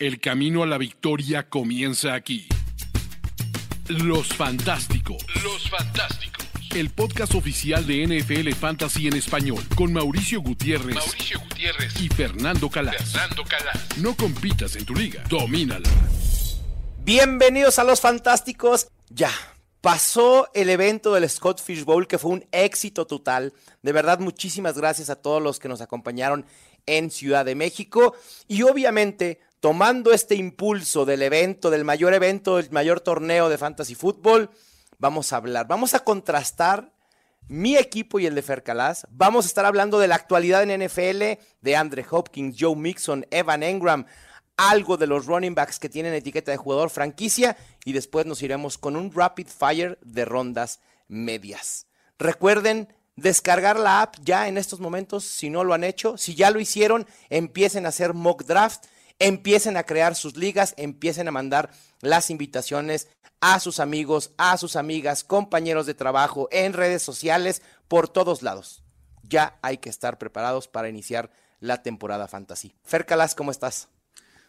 El camino a la victoria comienza aquí. Los Fantásticos. Los Fantásticos. El podcast oficial de NFL Fantasy en español con Mauricio Gutiérrez, Mauricio Gutiérrez y Fernando Calas. Fernando Calas. No compitas en tu liga, domínala. Bienvenidos a Los Fantásticos. Ya, pasó el evento del Scott Fish Bowl que fue un éxito total. De verdad, muchísimas gracias a todos los que nos acompañaron en Ciudad de México y obviamente tomando este impulso del evento, del mayor evento, del mayor torneo de fantasy fútbol, vamos a hablar, vamos a contrastar mi equipo y el de Fercalás. Vamos a estar hablando de la actualidad en NFL, de Andre Hopkins, Joe Mixon, Evan Engram, algo de los running backs que tienen etiqueta de jugador franquicia y después nos iremos con un rapid fire de rondas medias. Recuerden descargar la app ya en estos momentos si no lo han hecho. Si ya lo hicieron, empiecen a hacer mock draft empiecen a crear sus ligas, empiecen a mandar las invitaciones a sus amigos, a sus amigas, compañeros de trabajo, en redes sociales, por todos lados. Ya hay que estar preparados para iniciar la temporada fantasy. Fer Calas, ¿cómo estás?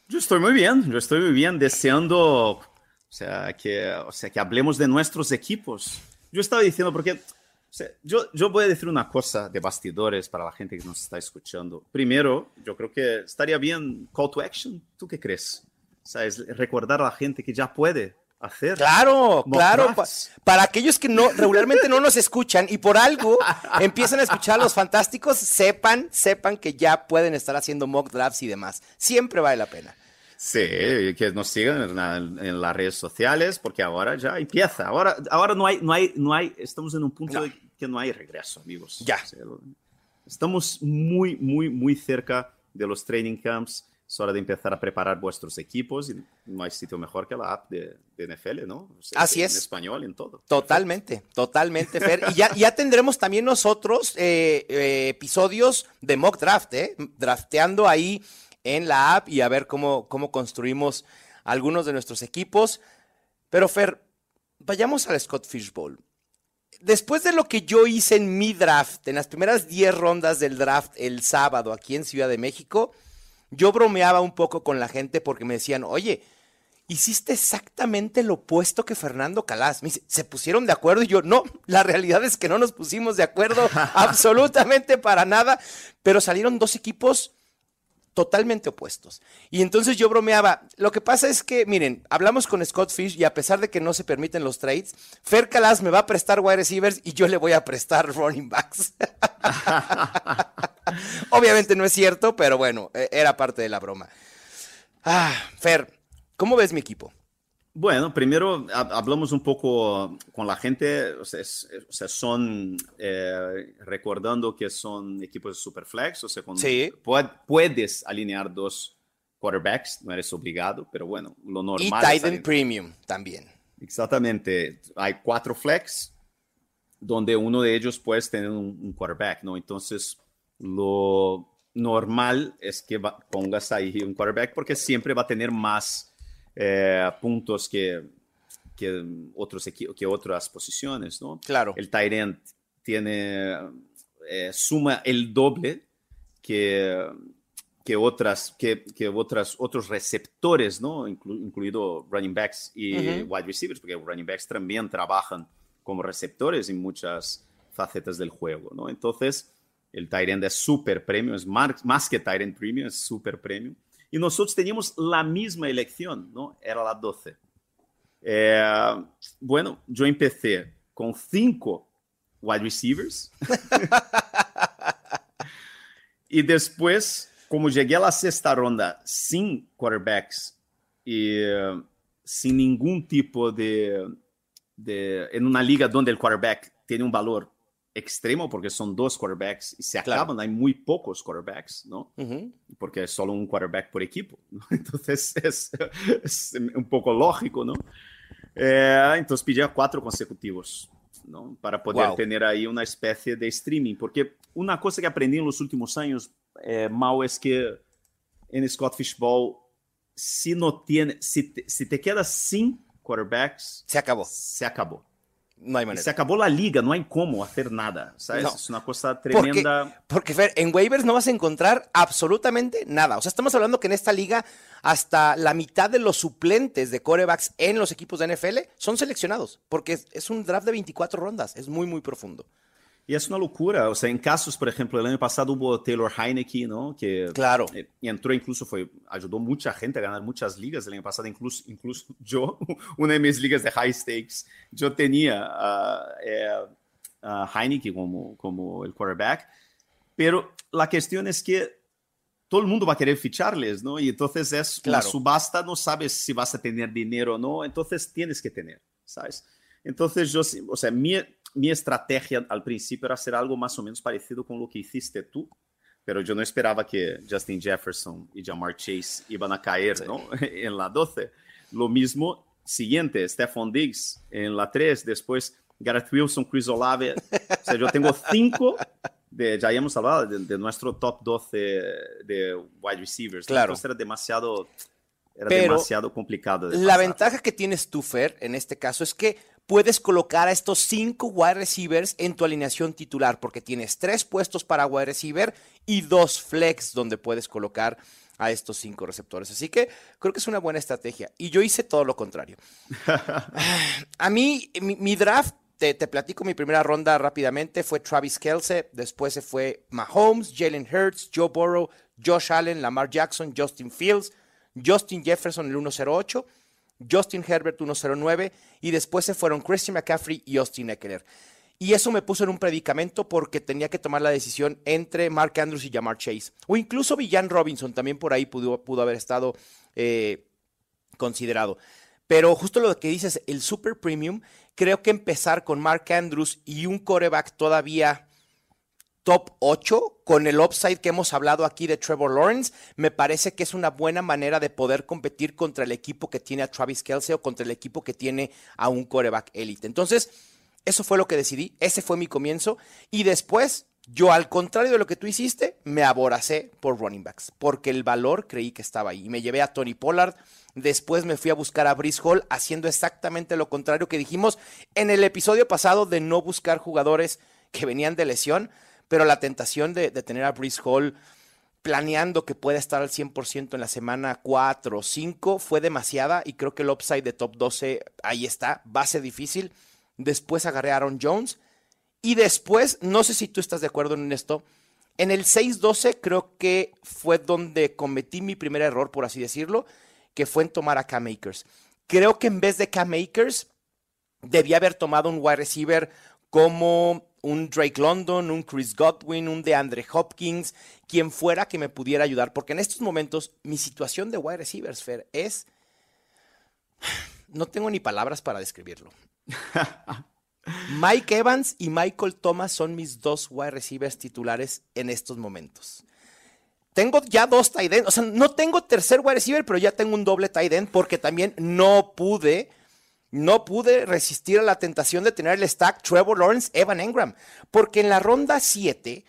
Yo estoy muy bien, yo estoy muy bien, deseando, o sea, que, o sea, que hablemos de nuestros equipos. Yo estaba diciendo, porque yo, yo voy a decir una cosa de bastidores para la gente que nos está escuchando. Primero, yo creo que estaría bien call to action. ¿Tú qué crees? ¿Sabes? Recordar a la gente que ya puede hacer. Claro, claro. para aquellos que no regularmente no nos escuchan y por algo empiezan a escuchar a los fantásticos, sepan, sepan que ya pueden estar haciendo mock drafts y demás. Siempre vale la pena. Sí, que nos sigan en, las redes sociales, porque ahora ya empieza. Ahora, ahora no hay, no hay, no hay, estamos en un punto de que no hay regreso, amigos. Ya. estamos muy, muy, muy cerca de los training camps. Es hora de empezar a preparar vuestros equipos y no hay sitio mejor que la app de, NFL, ¿no? Así es. En español, en todo. Totalmente, totalmente, Fer. Y ya, ya tendremos también nosotros eh, eh, episodios de mock draft, ¿eh? Drafteando ahí en la app y a ver cómo, cómo construimos algunos de nuestros equipos. Pero Fer, vayamos al Scott Fish Bowl. Después de lo que yo hice en mi draft, en las primeras 10 rondas del draft el sábado aquí en Ciudad de México, yo bromeaba un poco con la gente porque me decían, oye, hiciste exactamente lo opuesto que Fernando Calas. se pusieron de acuerdo y yo, no, la realidad es que no nos pusimos de acuerdo absolutamente para nada, pero salieron dos equipos totalmente opuestos. Y entonces yo bromeaba, lo que pasa es que, miren, hablamos con Scott Fish y a pesar de que no se permiten los trades, Fer Calas me va a prestar wide receivers y yo le voy a prestar running backs. Obviamente no es cierto, pero bueno, e-, era parte de la broma. Ah, Fer, ¿cómo ves mi equipo? Bueno, primero hablamos un poco con la gente, o sea, son eh, recordando que son equipos de Superflex, o sea, puedes alinear dos quarterbacks, no eres obligado, pero bueno, lo normal. Y Titan Premium también. Exactamente, hay cuatro flex, donde uno de ellos puedes tener un, quarterback, ¿no? Entonces, lo normal es que pongas ahí un quarterback porque siempre va a tener más eh, puntos que, que, otros que otras posiciones, ¿no? Claro. El Tyrant tiene, eh, suma el doble que, que, otras, que, que otras, otros receptores, ¿no? incluido running backs y wide receivers, porque running backs también trabajan como receptores en muchas facetas del juego, ¿no? Entonces, el Tyrant es super premium, es más, más que Tyrant premium, es super premium. Y nosotros teníamos la misma elección, ¿no? Era la 12. Eh, bueno, yo empecé con cinco wide receivers. y después, como llegué a la sexta ronda sin quarterbacks y eh, sin ningún tipo de, de, en una liga donde el quarterback tiene un valor extremo porque son dos quarterbacks y se acaban, hay muy pocos quarterbacks, ¿no? Porque es solo un quarterback por equipo, Entonces es, un poco lógico, ¿no? Eh, entonces a cuatro consecutivos, ¿no? Para poder tener ahí una especie de streaming, porque una cosa que aprendí en los últimos años, eh, Mal, es que en Scott Fishball, si no tiene, si te, si te quedas sin quarterbacks, se acabó. Se acabó. No hay manera. Se acabó la liga, no hay cómo hacer nada, ¿sabes? Es una cosa tremenda. Porque, Fer, en waivers no vas a encontrar absolutamente nada. O sea, estamos hablando que en esta liga hasta la mitad de los suplentes de corebacks en los equipos de NFL son seleccionados, porque es un draft de 24 rondas, es muy, muy profundo. Y es una locura. O sea, en casos, por ejemplo, el año pasado hubo Taylor Heineke, ¿no? Que claro. Eh, entró incluso, fue, ayudó mucha gente a ganar muchas ligas. El año pasado, incluso, incluso yo, una de mis ligas de high stakes, yo tenía a, eh, Heineke como, como el quarterback. Pero la cuestión es que todo el mundo va a querer ficharles, ¿no? Y entonces es claro. una subasta, no sabes si vas a tener dinero o no, entonces tienes que tener, ¿sabes? Entonces yo, o sea, mi, mi estrategia al principio era hacer algo más o menos parecido con lo que hiciste tú, pero yo no esperaba que Justin Jefferson y Jamar Chase iban a caer ¿no? en la 12. Lo mismo, siguiente, Stephon Diggs en la 3, después Gareth Wilson, Chris Olave. O sea, yo tengo cinco, de, ya hemos hablado de, nuestro top 12 de wide receivers. Claro. Entonces era demasiado, era demasiado complicado. De la ventaja que tienes tú, Fer, en este caso, es que puedes colocar a estos cinco wide receivers en tu alineación titular, porque tienes tres puestos para wide receiver y dos flex donde puedes colocar a estos cinco receptores. Así que creo que es una buena estrategia. Y yo hice todo lo contrario. a mí, mi, draft, te, te, platico mi primera ronda rápidamente, fue Travis Kelsey, después se fue Mahomes, Jalen Hurts, Joe Burrow, Josh Allen, Lamar Jackson, Justin Fields, Justin Jefferson el 108 Justin Herbert 109 y después se fueron Christian McCaffrey y Austin Eckler. Y eso me puso en un predicamento porque tenía que tomar la decisión entre Mark Andrews y Jamar Chase. O incluso Villan Robinson también por ahí pudo, haber estado eh, considerado. Pero justo lo que dices, el Super Premium, creo que empezar con Mark Andrews y un coreback todavía top 8 con el upside que hemos hablado aquí de Trevor Lawrence, me parece que es una buena manera de poder competir contra el equipo que tiene a Travis Kelsey o contra el equipo que tiene a un coreback elite. Entonces, eso fue lo que decidí, ese fue mi comienzo y después yo, al contrario de lo que tú hiciste, me aboracé por running backs, porque el valor creí que estaba ahí. Y me llevé a Tony Pollard, después me fui a buscar a Brice Hall, haciendo exactamente lo contrario que dijimos en el episodio pasado de no buscar jugadores que venían de lesión pero la tentación de, tener a Brice Hall planeando que pueda estar al 100% en la semana 4 o 5 fue demasiada y creo que el upside de top 12 ahí está, ser difícil. Después agarré a Aaron Jones y después, no sé si tú estás de acuerdo en esto, en el 6-12 creo que fue donde cometí mi primer error, por así decirlo, que fue en tomar a Cam Akers. Creo que en vez de Cam Akers, debía haber tomado un wide receiver como un Drake London, un Chris Godwin, un DeAndre Hopkins, quien fuera que me pudiera ayudar, porque en estos momentos mi situación de wide receivers, Fer, es... No tengo ni palabras para describirlo. Mike Evans y Michael Thomas son mis dos wide receivers titulares en estos momentos. Tengo ya dos tight ends, o sea, no tengo tercer wide receiver, pero ya tengo un doble tight end porque también no pude no pude resistir a la tentación de tener el stack Trevor Lawrence, Evan Engram, porque en la ronda 7,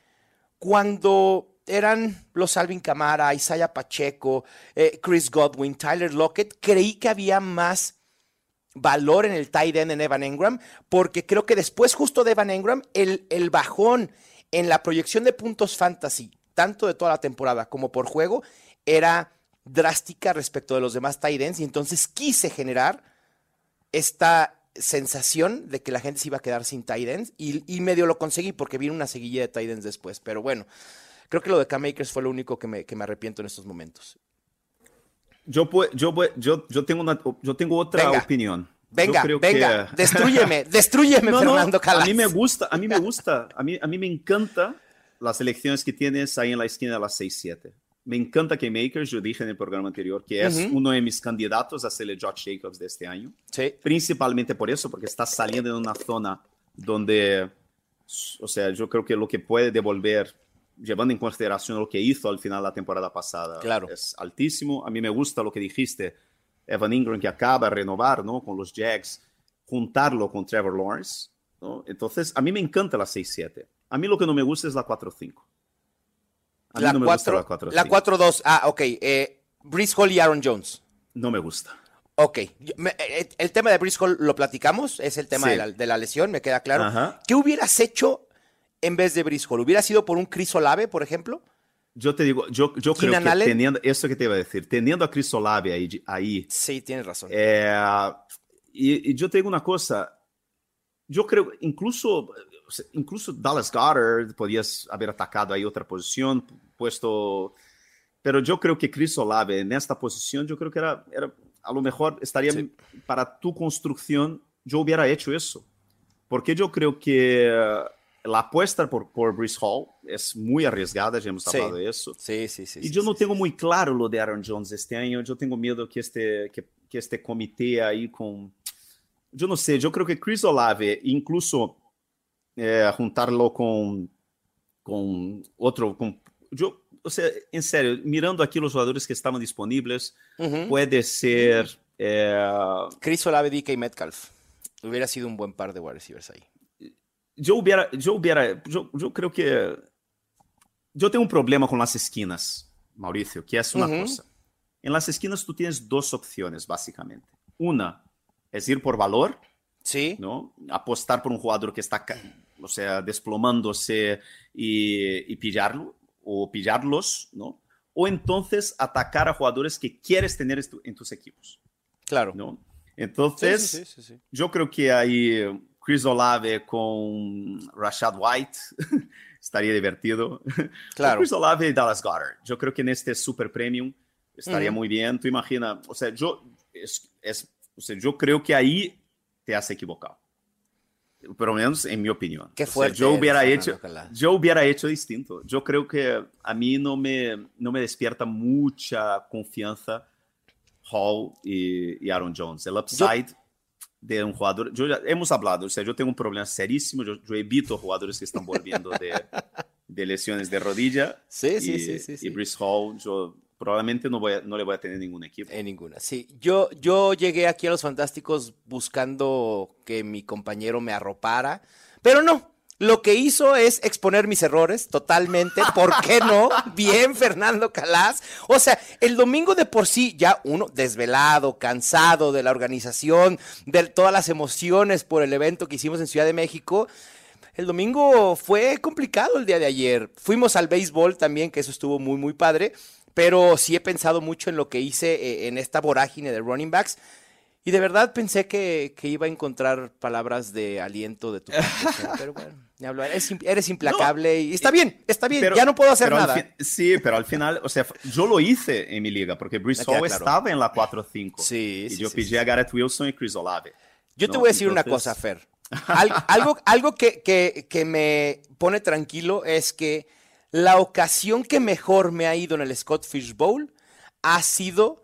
cuando eran los Alvin Camara, Isaiah Pacheco, eh, Chris Godwin, Tyler Lockett, creí que había más valor en el tight end en Evan Engram, porque creo que después justo de Evan Engram, el, el bajón en la proyección de puntos fantasy, tanto de toda la temporada como por juego, era drástica respecto de los demás tight ends, y entonces quise generar esta sensación de que la gente se iba a quedar sin tight y, medio lo conseguí porque vino una seguilla de tight después. Pero bueno, creo que lo de Cam Akers fue lo único que me, que me arrepiento en estos momentos. Yo, yo, yo, yo, tengo, una, yo tengo otra opinión. Venga, venga, que... destruyeme, destruyeme, Fernando Calas. A mí me gusta, a mí me gusta, a mí, a mí me encanta las elecciones que tienes ahí en la esquina de las 6-7. Me encanta que Makers, yo dije en el programa anterior, que es uno de mis candidatos a ser el Josh Jacobs de este año. Sí. Principalmente por eso, porque está saliendo de una zona donde, o sea, yo creo que lo que puede devolver, llevando en consideración lo que hizo al final de la temporada pasada, claro. es altísimo. A mí me gusta lo que dijiste, Evan Ingram, que acaba de renovar ¿no? con los Jags, juntarlo con Trevor Lawrence. ¿no? Entonces, a mí me encanta la 6-7. A mí lo que no me gusta es la 4-5 la, no 4, la 4 La 4-2. Ah, ok. Eh, Brice Hall y Aaron Jones. No me gusta. Ok, eh, el tema de Briscoe lo platicamos, es el tema de, la, lesión, me queda claro. ¿Qué hubieras hecho en vez de Briscoe? ¿Hubiera sido por un Chris Olave, por ejemplo? Yo te digo, yo, yo creo que teniendo, eso que te iba a decir, teniendo a Chris Olave ahí. ahí sí, tienes razón. Eh, y, yo te digo una cosa, yo creo, incluso, incluso Dallas Goddard podías haber atacado ahí otra posición, puesto, pero yo creo que Chris Olave en esta posición, yo creo que era, era a lo mejor estaría para tu construcción, yo hubiera hecho eso. Porque yo creo que eh, la apuesta por, por Hall es muy arriesgada, ya hemos hablado de eso. Sí, sí, sí. Y yo no tengo muy claro lo de Aaron Jones este año. Yo tengo miedo que este, que, que este comité ahí con... Yo no sé, yo creo que Chris Olave, incluso eh, juntarlo con, con otro... Con, yo, o sea, en serio, mirando aquí los jugadores que estaban disponibles, puede ser. Eh, Chris Olave, DK Metcalf. Hubiera sido un buen par de wide receivers ahí. Yo hubiera, yo hubiera, yo, yo creo que. Yo tengo un problema con las esquinas, Mauricio, que es una cosa. En las esquinas tú tienes dos opciones, básicamente. Una es ir por valor. Sí. ¿no? Apostar por un jugador que está, o sea, desplomándose y, y pillarlo o pillarlos, ¿no? O entonces atacar a jugadores que quieres tener en tus equipos. Claro. ¿no? Entonces, yo creo que ahí Chris Olave con Rashad White estaría divertido. Claro. Chris Olave y Dallas Goddard. Yo creo que en este Super Premium estaría muy bien. Tú imagina, o sea, yo, es, o sea, yo creo que ahí te equivocado por menos en mi opinión. Qué fuerte. yo hubiera hecho, yo hubiera hecho distinto. Yo creo que a mí no me, no me despierta mucha confianza Hall y, Aaron Jones. El upside de un jugador, yo ya, hemos hablado, o sea, yo tengo un problema serísimo. Yo, evito jugadores que están volviendo de, de lesiones de rodilla. Sí, sí, sí, sí, sí. Y Brice Hall, yo probablemente no, voy no le voy a tener ningún equipo. En ninguna, sí. Yo, yo llegué aquí a los Fantásticos buscando que mi compañero me arropara, pero no. Lo que hizo es exponer mis errores totalmente. ¿Por qué no? Bien, Fernando Calas. O sea, el domingo de por sí, ya uno desvelado, cansado de la organización, de todas las emociones por el evento que hicimos en Ciudad de México. El domingo fue complicado el día de ayer. Fuimos al béisbol también, que eso estuvo muy, muy padre pero sí he pensado mucho en lo que hice eh, en esta vorágine de running backs. Y de verdad pensé que, iba a encontrar palabras de aliento de tu pero bueno, eres, implacable y está bien, está bien, ya no puedo hacer nada. sí, pero al final, o sea, yo lo hice en mi liga porque Bruce Hall estaba en la 4-5 sí, y yo pillé a Garrett Wilson y Chris Olave. Yo te voy a decir una cosa, Fer. algo algo que, que me pone tranquilo es que la ocasión que mejor me ha ido en el Scott Fish Bowl ha sido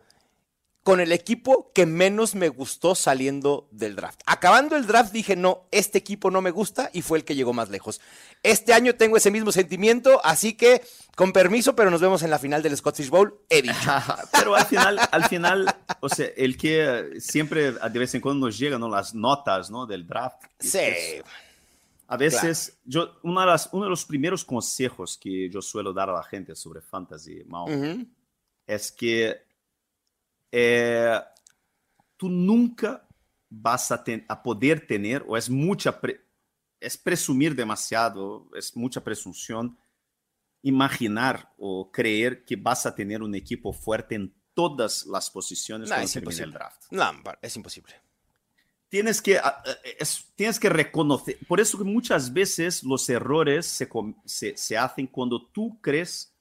con el equipo que menos me gustó saliendo del draft. Acabando el draft dije, no, este equipo no me gusta y fue el que llegó más lejos. Este año tengo ese mismo sentimiento, así que con permiso, pero nos vemos en la final del Fish Bowl, he dicho. pero al final, al final, o sea, el que siempre de vez en cuando nos llegan las notas ¿no? del draft. Sí. A veces, yo, una de las, uno de los primeros consejos que yo suelo dar a la gente sobre fantasy, es que eh, tú nunca vas a, a, poder tener, o es mucha, es presumir demasiado, es mucha presunción, imaginar o creer que vas a tener un equipo fuerte en todas las posiciones no, es imposible. draft. No, es imposible tienes que, ah, eh, tienes que reconocer. Por eso que muchas veces los errores se, se, hacen cuando tú crees,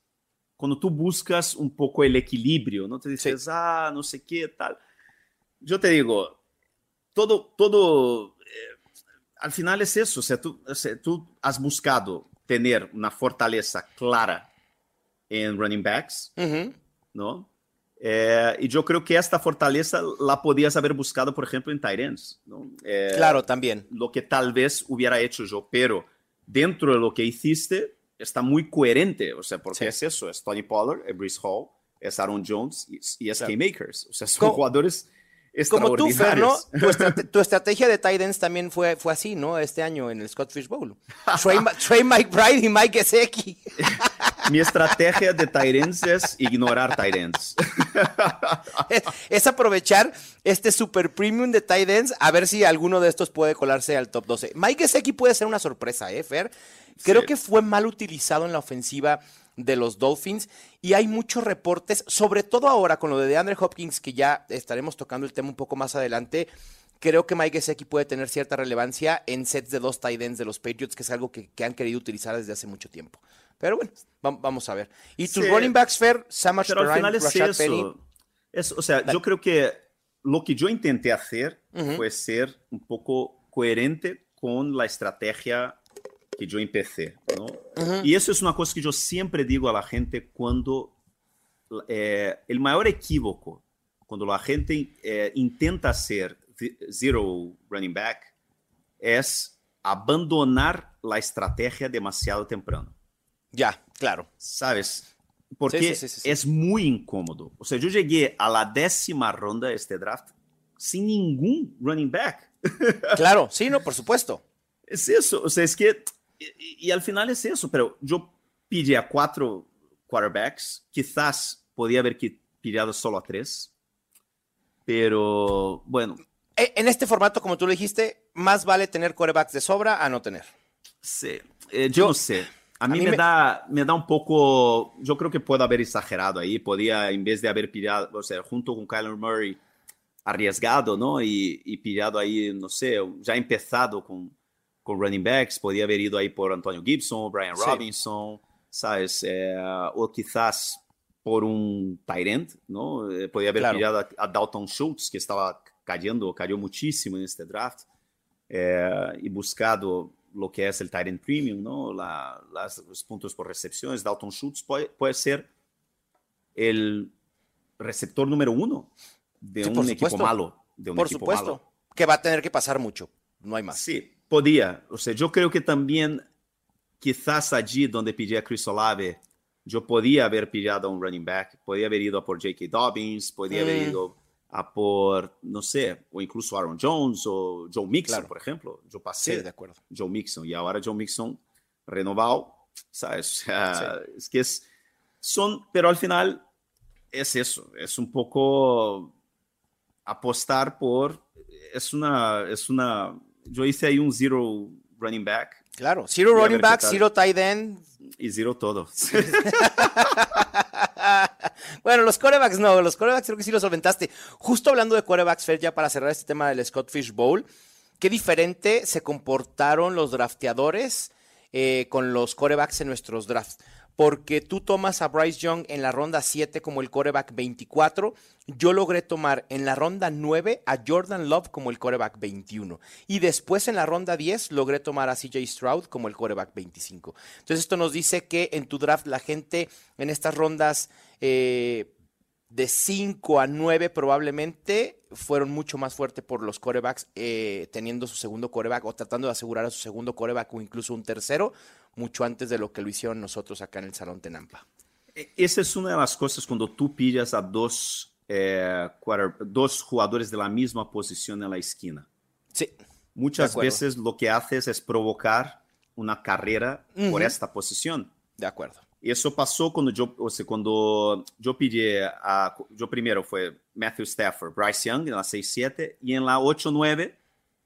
cuando tú buscas un poco el equilibrio, ¿no? Te dices, ah, no sé qué, tal. Yo te digo, todo, todo, eh, al final es eso, o sea, tú, tú has buscado tener una fortaleza clara en running backs, ¿no? Eh, y yo creo que esta fortaleza la podías haber buscado, por ejemplo, en Tyrants. ¿no? Eh, claro, también. Lo que tal vez hubiera hecho yo, pero dentro de lo que hiciste está muy coherente. O sea, porque es eso: es Tony Pollard, es Brice Hall, es Aaron Jones y, es K-Makers. O sea, son jugadores. Como tú, Fer, ¿no? Tu, estrategia de Titans también fue, fue así, ¿no? Este año en el Scott Fish Bowl. Trey, Mike Bride y Mike Gesecki. mi estrategia de Tyrants es ignorar Tyrants. es, es, aprovechar este super premium de Tyrants a ver si alguno de estos puede colarse al top 12. Mike Gesicki puede ser una sorpresa, ¿eh, Fer? Creo sí. que fue mal utilizado en la ofensiva de los Dolphins y hay muchos reportes, sobre todo ahora con lo de DeAndre Hopkins, que ya estaremos tocando el tema un poco más adelante. Creo que Mike Gesicki puede tener cierta relevancia en sets de dos tight ends de los Patriots, que es algo que, que han querido utilizar desde hace mucho tiempo. Pero bueno, vamos a ver. Y tus sí. running backs, Fer, Samash Pero al final es Rashad eso. Penny. Es, o sea, yo creo que lo que yo intenté hacer uh -huh. fue ser un poco coherente con la estrategia que yo empecé, ¿no? Uh -huh. Y eso es una cosa que yo siempre digo a la gente cuando eh, el mayor equívoco, cuando la gente eh, intenta hacer zero running back, es abandonar la estrategia demasiado temprano. Ya, claro. ¿Sabes? Porque sí, sí, sí, es muy incómodo. O sea, yo llegué a la décima ronda de este draft sin ningún running back. Claro, sí, no, por supuesto. Es eso, o sea, es que, y, al final es eso, pero yo pillé a cuatro quarterbacks, quizás podía haber pillado solo a tres, pero bueno. E, En este formato, como tú lo dijiste, más vale tener quarterbacks de sobra a no tener. Sí, eh, yo, yo no sé. A mí, a mí me, me, Da, me da un poco, yo creo que puedo haber exagerado ahí, podía, en vez de haber pillado, o sea, junto con Kyler Murray, arriesgado, ¿no? Y, y pillado ahí, no sé, ya empezado con, con running backs, podía haber ido ahí por Antonio Gibson, Brian sí. Robinson, ¿sabes? Eh, o quizás por un Tyrant, ¿no? Eh, podía haber claro. pillado a, a, Dalton Schultz, que estaba cayendo, cayó muchísimo en este draft, eh, y buscado lo que es el Tyrant Premium, ¿no? La, las, los puntos por recepciones. Dalton Schultz puede, puede ser el receptor número uno de sí, un equipo malo. De un por equipo supuesto. Malo. Que va a tener que pasar mucho. No hay más. Sí, podía. O sea, yo creo que también, quizás allí donde pillé a Chris Olave, yo podía haber pillado a un running back, podía haber ido a por J.K. Dobbins, podía mm. haber ido a por, no sé, o incluso Aaron Jones o Joe Mixon, claro. por ejemplo. Yo pasé sí, de acuerdo. Joe Mixon y ahora Joe Mixon renovado, ¿sabes? O sea, sí. Es que es, son, pero al final es eso, es un poco apostar por, es una, es una, yo hice ahí un zero running back. Claro, zero running back, zero tight end. Y zero todo. bueno, los corebacks no, los corebacks creo que sí los solventaste. Justo hablando de corebacks, Fer, ya para cerrar este tema del Scott Fish Bowl, qué diferente se comportaron los drafteadores eh, con los corebacks en nuestros drafts porque tú tomas a Bryce Young en la ronda 7 como el coreback 24, yo logré tomar en la ronda 9 a Jordan Love como el coreback 21 y después en la ronda 10 logré tomar a CJ Stroud como el coreback 25. Entonces esto nos dice que en tu draft la gente en estas rondas eh, de 5 a 9 probablemente fueron mucho más fuertes por los corebacks eh, teniendo su segundo coreback o tratando de asegurar a su segundo coreback o incluso un tercero mucho antes de lo que lo hicieron nosotros acá en el Salón Tenampa. E, esa es una de las cosas cuando tú pillas a dos, eh, dos jugadores de la misma posición en la esquina. Sí. Muchas veces lo que haces es provocar una carrera uh -huh. por esta posición. De acuerdo. Eso pasó cuando yo, o sea, cuando yo pillé a, yo primero fue Matthew Stafford, Bryce Young en la 6-7 y en la 8-9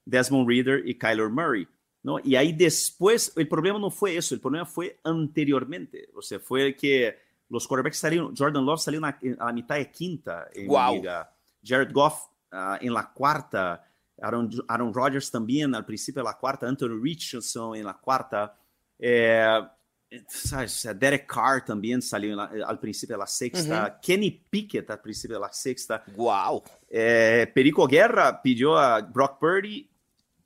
Desmond Reader y Kyler Murray. ¿no? Y ahí después, el problema no fue eso, el problema fue anteriormente. O sea, fue que los quarterbacks salieron, Jordan Love salió a la mitad de quinta en wow. liga, Jared Goff uh, en la cuarta, Aaron, Aaron Rodgers también al principio de la cuarta, Anthony Richardson en la cuarta, eh. Derek Carr también salió la, al principio de la sexta, uh -huh. Kenny Pickett al principio de la sexta. Wow. Eh, Perico Guerra pidió a Brock Purdy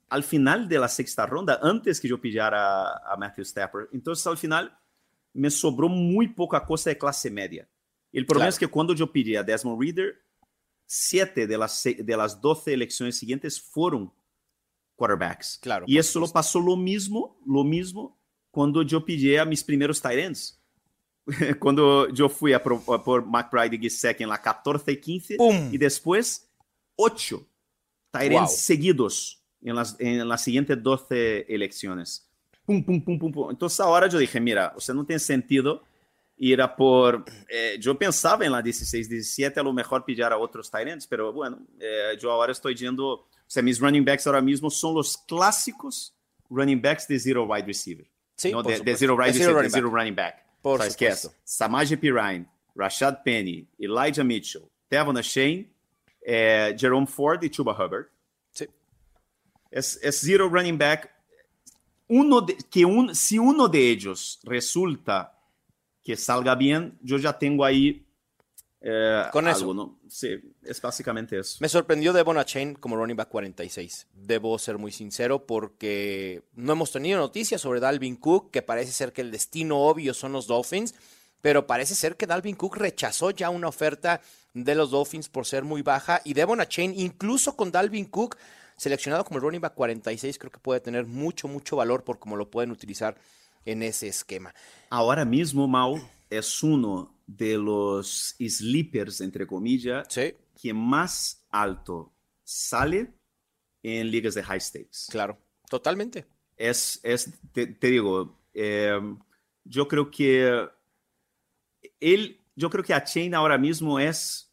al final de la sexta ronda, antes que yo pillara a Matthew Stafford. Entonces, al final, me sobró muy poca cosa de clase media. El problema claro. es que cuando yo pillé a Desmond Reader, siete de las, de las 12 elecciones siguientes fueron quarterbacks. Claro, y eso lo pasó lo mismo, lo mismo cuando yo pillé a mis primeros tight ends. cuando yo fui a por, a por McBride y Gisek en la 14 y 15, ¡Pum! y después 8 tight ends wow. seguidos en las, en las siguientes 12 elecciones. Pum, pum, pum, pum, pum. Entonces ahora yo dije, mira, o sea, no tiene sentido ir a por. Eh, yo pensaba en la 16, 17, a lo mejor pillar a otros Tyrants, pero bueno, eh, yo ahora estoy yendo. O sea, mis running backs ahora mismo son los clásicos running backs de zero wide receiver. Sí, no de, zero De zero running zero running back. Por ¿Sabes qué es? supuesto. Samaje Pirine, Rashad Penny, Elijah Mitchell, Devon Shane, eh, Jerome Ford y Chuba Hubbard. Sí. Es, es zero running back. Uno de- que un, si uno de ellos resulta que salga bien, yo ya tengo ahí eh, Con eso. algo, ¿no? Sí, es básicamente eso. Me sorprendió Devon Chain como running back 46. Debo ser muy sincero porque no hemos tenido noticias sobre Dalvin Cook, que parece ser que el destino obvio son los Dolphins, pero parece ser que Dalvin Cook rechazó ya una oferta de los Dolphins por ser muy baja y Devon Chain, incluso con Dalvin Cook seleccionado como el running back 46, creo que puede tener mucho, mucho valor por cómo lo pueden utilizar en ese esquema. Ahora mismo, Mau es uno de los sleepers, entre comillas, Sí, que más alto sale en ligas de high stakes. claro, totalmente. Es, es te, te digo, eh, yo creo que él, yo creo que a Chain ahora mismo es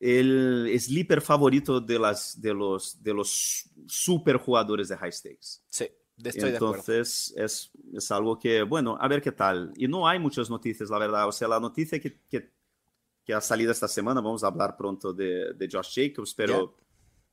el sleeper favorito de, las, de, los, de los super jugadores de high stakes. Sí, estoy de. Entonces es, es algo que, bueno, a ver qué tal. Y no hay muchas noticias, la verdad. O sea, la noticia que, que, que ha salido esta semana, vamos a hablar pronto de, de Josh Jacobs, pero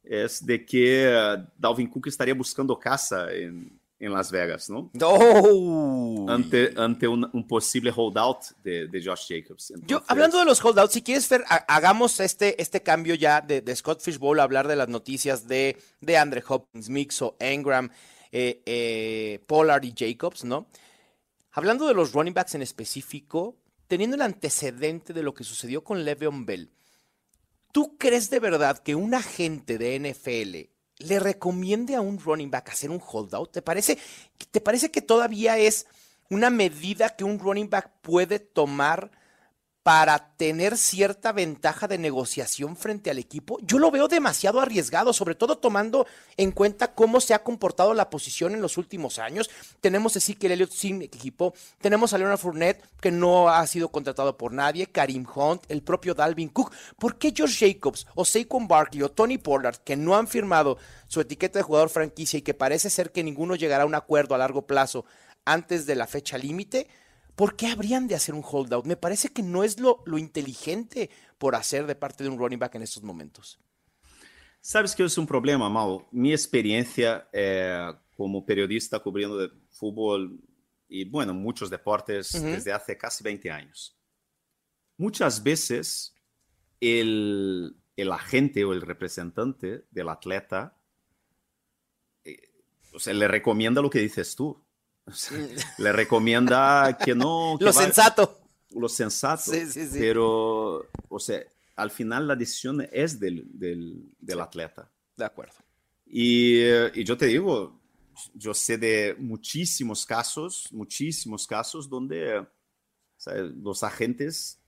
es de que eh, Dalvin Cook estaría buscando casa en, en Las Vegas, ¿no? ¡Oh! Ante, ante un, un posible holdout de, de Josh Jacobs. Yo, Entonces, hablando de los holdouts, si quieres, Fer, ha- hagamos este, este cambio ya de, de Scott Fishbowl, hablar de las noticias de, de Andre Hopkins, Mixo, Engram, eh, eh, Pollard y Jacobs, ¿no? Hablando de los running backs en específico, teniendo el antecedente de lo que sucedió con Le'Veon Bell, ¿tú crees de verdad que un agente de NFL le recomiende a un running back hacer un holdout? ¿Te parece, te parece que todavía es una medida que un running back puede tomar para tener cierta ventaja de negociación frente al equipo? Yo lo veo demasiado arriesgado, sobre todo tomando en cuenta cómo se ha comportado la posición en los últimos años. Tenemos a Ezekiel Elliott sin equipo, tenemos a Leonard Fournette que no ha sido contratado por nadie, Karim Hunt, el propio Dalvin Cook. ¿Por qué Josh Jacobs o Saquon Barkley o Tony Pollard, que no han firmado su etiqueta de jugador franquicia y que parece ser que ninguno llegará a un acuerdo a largo plazo antes de la fecha límite? ¿Por qué habrían de hacer un holdout? Me parece que no es lo, lo inteligente por hacer de parte de un running back en estos momentos. Sabes que es un problema, Mau. Mi experiencia eh, como periodista cubriendo de fútbol y, bueno, muchos deportes desde hace casi 20 años. Muchas veces el, el agente o el representante del atleta eh, o sea, le recomienda lo que dices tú. O sea, le recomienda que no... que Lo va- sensato. lo sensato. Sí, sí, sí. Pero, o sea, al final la decisión es del, del, del atleta. De acuerdo. Y, y yo te digo, yo sé de muchísimos casos, muchísimos casos donde o sea, los agentes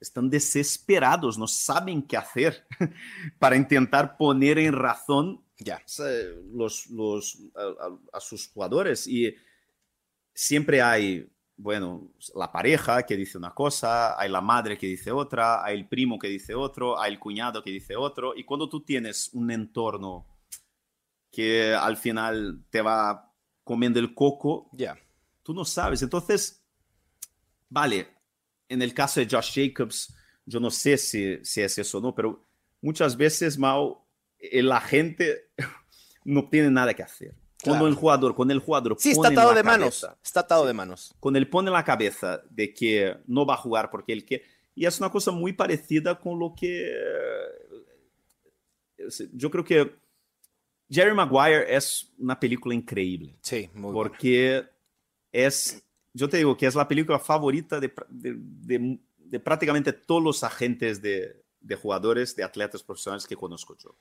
están desesperados, no saben qué hacer para intentar poner en razón Ya. o sea, los, los, a, a- a sus jugadores. Y siempre hay, bueno, la pareja que dice una cosa, hay la madre que dice otra, hay el primo que dice otro, hay el cuñado que dice otro. Y cuando tú tienes un entorno que al final te va comiendo el coco, Ya. tú no sabes. Entonces, vale, en el caso de Josh Jacobs, yo no sé si, si es eso o no, pero muchas veces, Mao, el agente no tiene nada que hacer. Cuando Claro. el jugador, con el jugador Sí, está atado la de manos. cabeza- Está atado de manos. cuando él pone la cabeza de que no va a jugar porque él quiere. Y es una cosa muy parecida con lo que. eh, Yo creo que Jerry Maguire es una película increíble. Sí, muy. Porque es. Yo te digo que es la película favorita de, de- de- de prácticamente todos los agentes de, de jugadores, de atletas profesionales que conozco yo.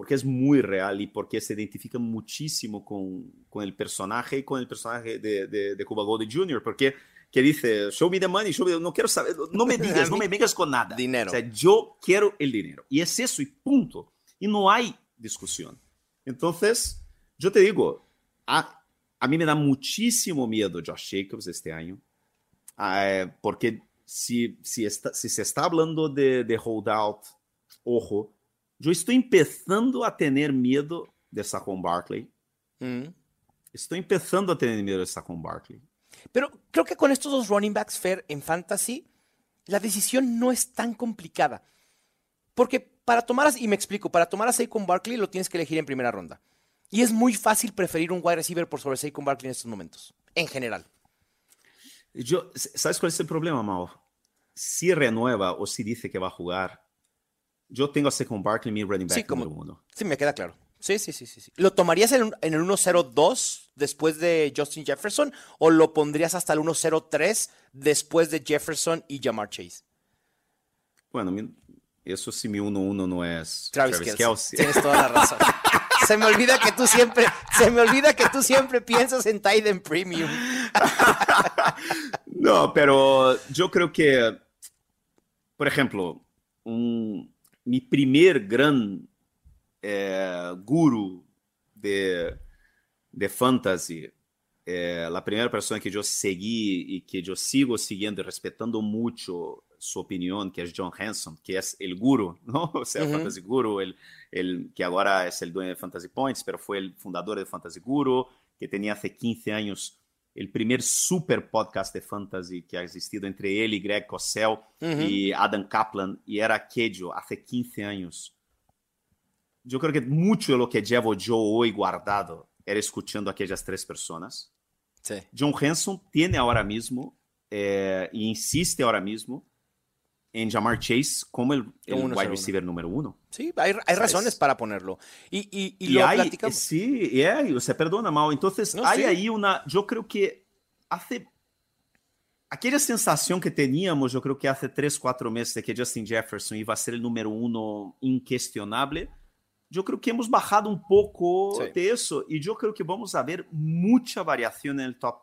Porque es muy real y porque se identifica muchísimo con, con el personaje y con el personaje de, de, de Cuba Gooding Jr. Porque que dice, show me the money, show me the-". no quiero saber, no me digas, no me vengas con nada. Dinero. O sea, yo quiero el dinero. Y es eso y punto. Y no hay discusión. Entonces, yo te digo, a, a mí me da muchísimo miedo Josh Jacobs este año. Ah, porque si, si, está, si se está hablando de, de holdout, ojo, yo estoy empezando a tener miedo de Saquon Barkley. Mm. Estoy empezando a tener miedo de Saquon Barkley. Pero creo que con estos dos running backs fair en fantasy, la decisión no es tan complicada. Porque para tomar, y me explico, para tomar a Saquon Barkley lo tienes que elegir en primera ronda. Y es muy fácil preferir un wide receiver por sobre Saquon Barkley en estos momentos, en general. Yo, ¿Sabes cuál es el problema, Mao? Si renueva o si dice que va a jugar, yo tengo a Saquon Barkley mi running back sí, como, uno. Sí, me queda claro. Sí, sí, sí, sí. ¿Lo tomarías en, en el 1-0-2 después de Justin Jefferson o lo pondrías hasta el 1-0-3 después de Jefferson y Jamar Chase? Bueno, eso sí mi 1-1 no es Travis, Travis Kelsey. Tienes toda la razón. se me olvida que tú siempre, se me olvida que tú siempre piensas en Titan Premium. no, pero yo creo que, por ejemplo, un, mi primer gran é, guru de, de fantasy, é, a primeira pessoa que eu segui e que eu sigo seguindo e respeitando muito sua opinião, que é John Hanson, que é o guru, não? O sea, uhum. Fantasy Guru, el, el, que agora é o dueño de Fantasy Points, mas foi o fundador de Fantasy Guru, que tinha há 15 anos o primeiro super podcast de fantasy que ha existido entre ele e Greg Cosell uhum. e Adam Kaplan, e era aquello há 15 anos yo creo que mucho de lo que llevo yo hoy guardado era escuchando a aquellas tres personas. Sí. John Hanson tiene ahora mismo eh, y insiste ahora mismo en Jamar Chase como el, el uno, wide receiver número uno. Sí, hay, hay razones para ponerlo. Y, y, y, y lo hay, platicamos. Sí, yeah, se perdona, Mal. Entonces, no, hay sí. ahí una. Yo creo que hace. Aquella sensación que teníamos, yo creo que hace tres, cuatro meses de que Justin Jefferson iba a ser el número uno incuestionable eu creo que hemos bajado um pouco sí. de eso y yo creo que vamos a ver mucha variación en el top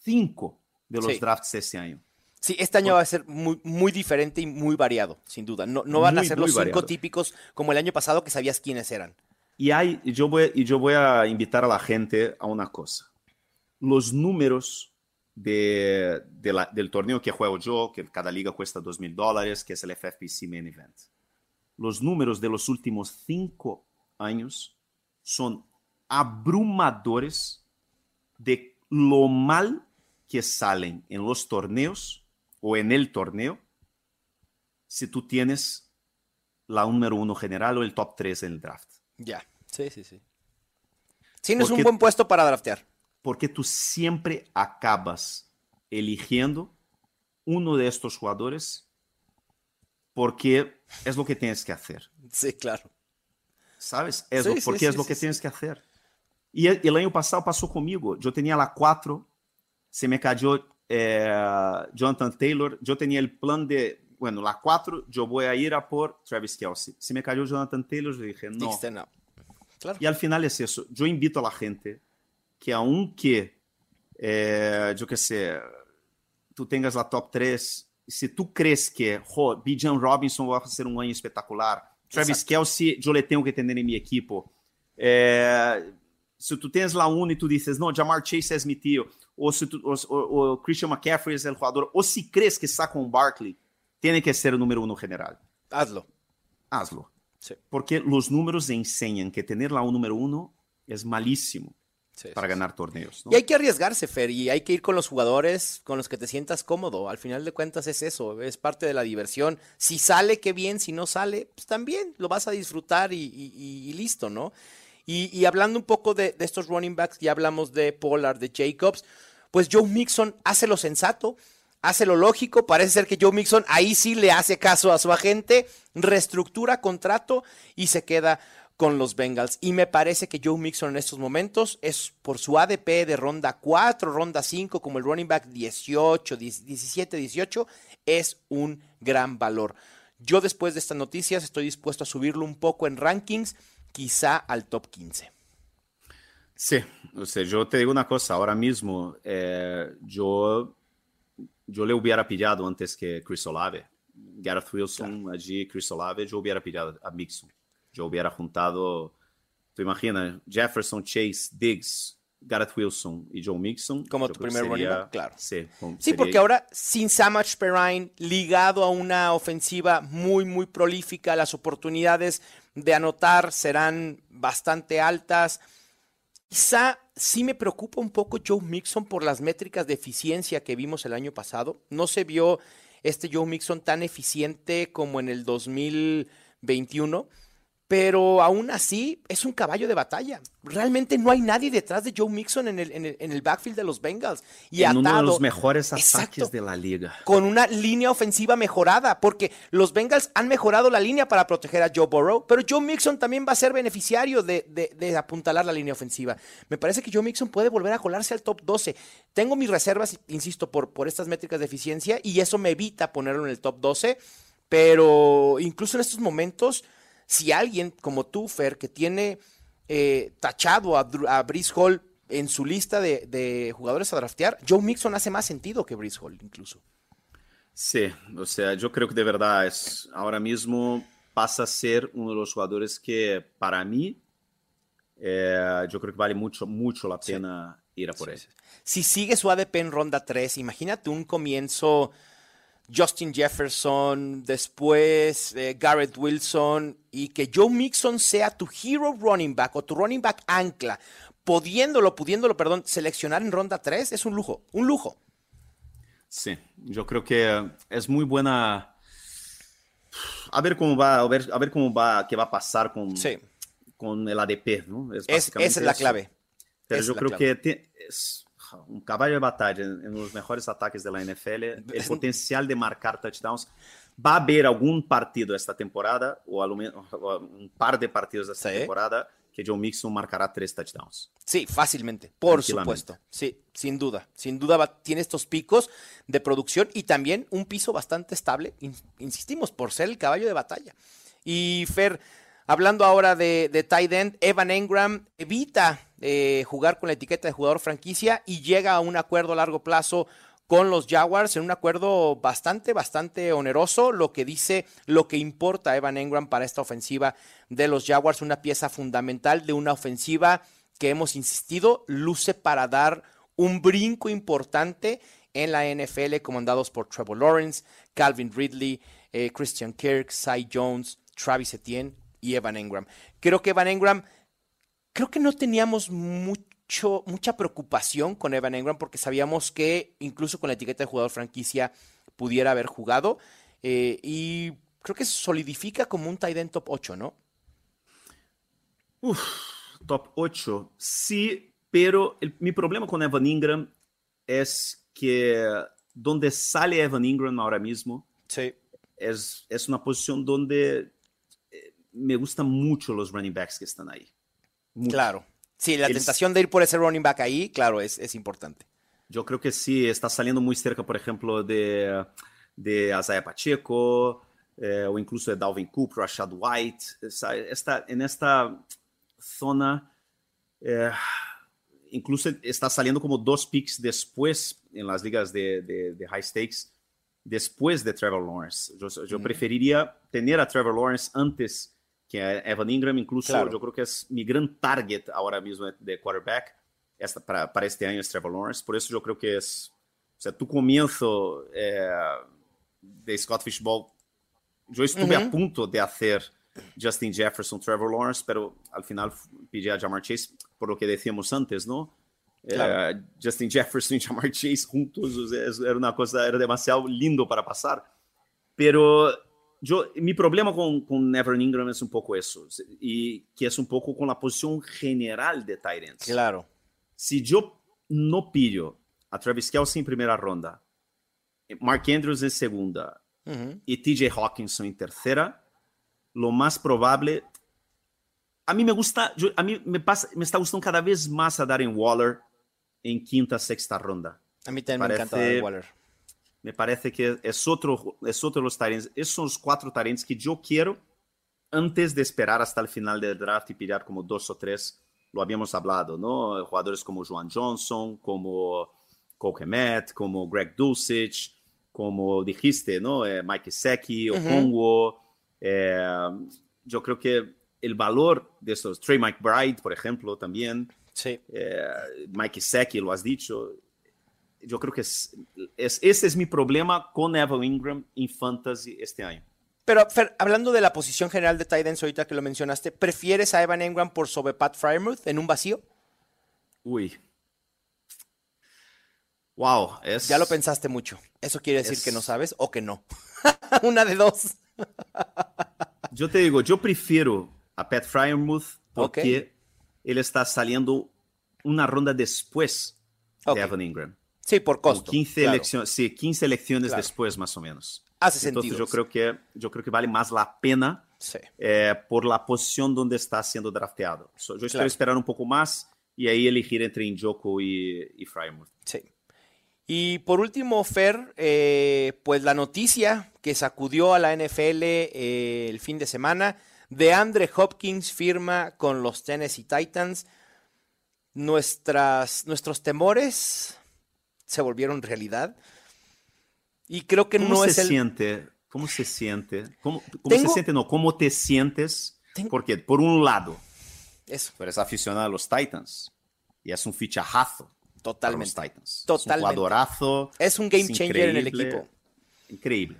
5 de los sí. drafts este año. Sí, este año va a ser muy, muy diferente y muy variado, sin duda. No, no van muy, a ser los cinco variado. típicos como el año pasado que sabías quiénes eran. Y, hay, yo voy, y yo voy a invitar a la gente a una cosa. Los números de, de la, del torneo que juego yo, que cada liga cuesta dos mil dólares, que es el FFPC Main Event los números de los últimos cinco años son abrumadores de lo mal que salen en los torneos o en el torneo si tú tienes la número uno general o el top 3 en el draft. Ya, sí, sí, sí. Tienes porque, un buen puesto para draftear. Porque tú siempre acabas eligiendo uno de estos jugadores porque es lo que tienes que hacer. Sí, claro. ¿Sabes? Es sí, lo, porque sí, es lo que tienes que hacer. Y el, el, año pasado pasó conmigo. Yo tenía la 4, se me cayó eh, Jonathan Taylor. Yo tenía el plan de, bueno, la 4, yo voy a ir a por Travis Kelsey. Se me cayó Jonathan Taylor, yo dije, no. no. Claro. Y al final es eso. Yo invito a la gente que aunque, eh, yo qué sé, tú tengas la top 3 se tu crees que oh, Bijan Robinson vai ser um ano espetacular, Travis Exato. Kelsey eu le tenho que ter em minha equipe, é, se tu tens lá um e tu dizes, não, Jamar Chase é mi tío, tu, o, Christian McCaffrey é o jogador, ou se crees que está com Barkley, tem que ser o número um general. Hazlo. Hazlo. Sí. Porque os números enseñan que ter lá um número é malíssimo. Sí, para ganar torneos. ¿no? Y hay que arriesgarse, Fer, y hay que ir con los jugadores con los que te sientas cómodo. Al final de cuentas es eso, es parte de la diversión. Si sale, qué bien, si no sale, pues también lo vas a disfrutar y, y, y listo, ¿no? Y, hablando un poco de, de, estos running backs, ya hablamos de Pollard, de Jacobs, pues Joe Mixon hace lo sensato, hace lo lógico, parece ser que Joe Mixon ahí sí le hace caso a su agente, reestructura contrato y se queda con los Bengals. Y me parece que Joe Mixon en estos momentos es por su ADP de ronda 4, ronda 5, como el running back 18, 17, 18, es un gran valor. Yo después de estas noticias estoy dispuesto a subirlo un poco en rankings, quizá al top 15. Sí, o sea, yo te digo una cosa, ahora mismo eh, yo, yo le hubiera pillado antes que Chris Olave. Gareth Wilson, claro. allí Chris Olave, yo hubiera pillado a Mixon. yo hubiera juntado, tú imaginas, Jefferson, Chase, Diggs, Garrett Wilson y Joe Mixon. Como tu primer running back, claro. Sí, sí porque ahora sin Samach Perrine ligado a una ofensiva muy, muy prolífica, las oportunidades de anotar serán bastante altas. Quizá sí me preocupa un poco Joe Mixon por las métricas de eficiencia que vimos el año pasado. No se vio este Joe Mixon tan eficiente como en el 2021 pero aún así es un caballo de batalla. Realmente no hay nadie detrás de Joe Mixon en el, en el, backfield de los Bengals. Y en uno de los mejores ataques de la liga. Con una línea ofensiva mejorada, porque los Bengals han mejorado la línea para proteger a Joe Burrow, pero Joe Mixon también va a ser beneficiario de, de apuntalar la línea ofensiva. Me parece que Joe Mixon puede volver a colarse al top 12. Tengo mis reservas, insisto, por, por estas métricas de eficiencia y eso me evita ponerlo en el top 12, pero incluso en estos momentos si alguien como tú, Fer, que tiene eh, tachado a, a Brice Hall en su lista de, jugadores a draftear, Joe Mixon hace más sentido que Brice Hall incluso. Sí, o sea, yo creo que de verdad es ahora mismo pasa a ser uno de los jugadores que para mí eh, yo creo que vale mucho, mucho la pena ir a por él. Si sigue su ADP en ronda 3, imagínate un comienzo Justin Jefferson, después eh, Garrett Wilson y que Joe Mixon sea tu hero running back o tu running back ancla, pudiéndolo, pudiéndolo, perdón, seleccionar en ronda 3 es un lujo, un lujo. Sí, yo creo que es muy buena. A ver cómo va, a ver, a ver cómo va, qué va a pasar con, con el ADP, ¿no? Es esa es la clave. Pero yo creo que es, un caballo de batalla en, los mejores ataques de la NFL, el potencial de marcar touchdowns. Va a haber algún partido esta temporada, o, al menos, un par de partidos esta temporada, que Joe Mixon marcará tres touchdowns. Sí, fácilmente, por supuesto. Sí, sin duda. Sin duda tiene estos picos de producción y también un piso bastante estable, insistimos, por ser el caballo de batalla. Y Fer, Hablando ahora de, tight end, Evan Engram evita eh, jugar con la etiqueta de jugador franquicia y llega a un acuerdo a largo plazo con los Jaguars en un acuerdo bastante, bastante oneroso, lo que dice lo que importa Evan Engram para esta ofensiva de los Jaguars, una pieza fundamental de una ofensiva que hemos insistido luce para dar un brinco importante en la NFL, comandados por Trevor Lawrence, Calvin Ridley, eh, Christian Kirk, Cy Jones, Travis Etienne y Evan Engram. Creo que Evan Engram, creo que no teníamos mucho, mucha preocupación con Evan Engram porque sabíamos que incluso con la etiqueta de jugador franquicia pudiera haber jugado. Eh, y creo que se solidifica como un tight end top 8, ¿no? Uf, top 8, sí, pero mi problema con Evan Ingram es que donde sale Evan Ingram ahora mismo sí. es, es una posición donde me gustan mucho los running backs que están ahí. Claro. Sí, la tentación de ir por ese running back ahí, claro, es, es importante. Yo creo que sí, está saliendo muy cerca, por ejemplo, de, de Isaiah Pacheco, eh, o incluso de Dalvin Cook, Rashad White. Está, en esta zona, eh, incluso está saliendo como dos picks después en las ligas de, de, high stakes, después de Trevor Lawrence. Yo, yo preferiría tener a Trevor Lawrence antes que é Evan Ingram, incluso claro. eu creo que é mi gran target agora mesmo de quarterback esta, para, para este ano é Trevor Lawrence, por isso eu creo que é, o sea, tu comienzo eh, de Scott Fishball, eu estive a punto de fazer Justin Jefferson, Trevor Lawrence, pero al final pedi a Jamar Chase, por lo que decíamos antes, ¿no? Claro. Eh, Justin Jefferson y Jamar Chase juntos era una cosa, era demasiado lindo para pasar. Pero yo, mi problema con, con Evan Ingram es un poco eso, y que es un poco con la posición general de Tyrants. Claro. Si yo no pillo a Travis Kelsey en primera ronda, Mark Andrews en segunda uh -huh. y TJ Hawkinson en tercera, lo más probable. A mí me gusta, yo, a mí me, pasa, me está gustando cada vez más a Darren Waller en quinta, sexta ronda. A mí también Parece, me encanta Darren Waller me parece que es otro, es otro de los talentos. Esos son los cuatro talentos que yo quiero antes de esperar hasta el final del draft y pillar como dos o tres. Lo habíamos hablado, ¿no? Jugadores como Juan Johnson, como Cole como Greg Dulcich, como dijiste, ¿no? Eh, Mike Seki, Okongo. Uh -huh. eh, yo creo que el valor de estos, Trey McBride, por ejemplo, también. Sí. Eh, Mike Seki, lo has dicho. Yo creo que es, es, ese es mi problema con Evan Ingram en Fantasy este año. Pero, Fer, hablando de la posición general de Titans, ahorita que lo mencionaste, ¿prefieres a Evan Ingram por sobre Pat Frymouth en un vacío? Uy. Wow. Es, Ya lo pensaste mucho. ¿Eso quiere decir Es- que no sabes o que no? Una de dos. Yo te digo, yo prefiero a Pat Fryermuth porque él está saliendo una ronda después de Evan Ingram. Sí, por costo. 15 claro. elecciones, sí, 15 elecciones Claro. después más o menos. Hace Entonces sentido. yo creo que yo creo que vale más la pena Sí. eh, por la posición donde está siendo drafteado. So, yo espero esperar un poco más y ahí elegir entre Njoku y, y Frymouth. Sí. Y por último, Fer, eh, pues la noticia que sacudió a la NFL eh, el fin de semana, de Andre Hopkins firma con los Tennessee Titans. Nuestras, nuestros temores se volvieron realidad. Y creo que ¿Cómo no se es el... siente? ¿Cómo se siente? ¿Cómo, cómo Tengo- se siente? No, ¿cómo te sientes? Tengo- Porque por un lado, Eso, tú eres aficionado a los Titans y es un fichajazo para totalmente. los Titans. Totalmente. Es un jugadorazo. Es un game es changer en el equipo. Increíble.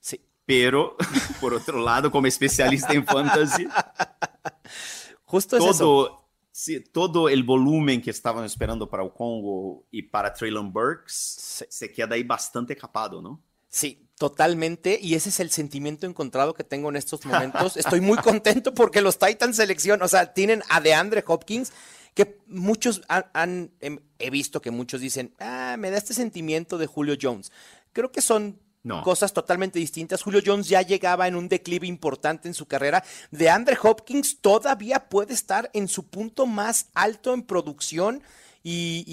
Sí. Pero, por otro lado, como especialista en fantasy, Justo es eso. Sí, todo el volumen que estaban esperando para el Congo y para Traylon Burks Sí. se queda ahí bastante capado, ¿no? Sí, totalmente. Y ese es el sentimiento encontrado que tengo en estos momentos. Estoy muy contento porque los Titans seleccionan, o sea, tienen a DeAndre Hopkins, que muchos han, han- em, he visto que muchos dicen, ah, me da este sentimiento de Julio Jones. Creo que son Cosas totalmente distintas. Julio Jones ya llegaba en un declive importante en su carrera. DeAndre Hopkins todavía puede estar en su punto más alto en producción. Y,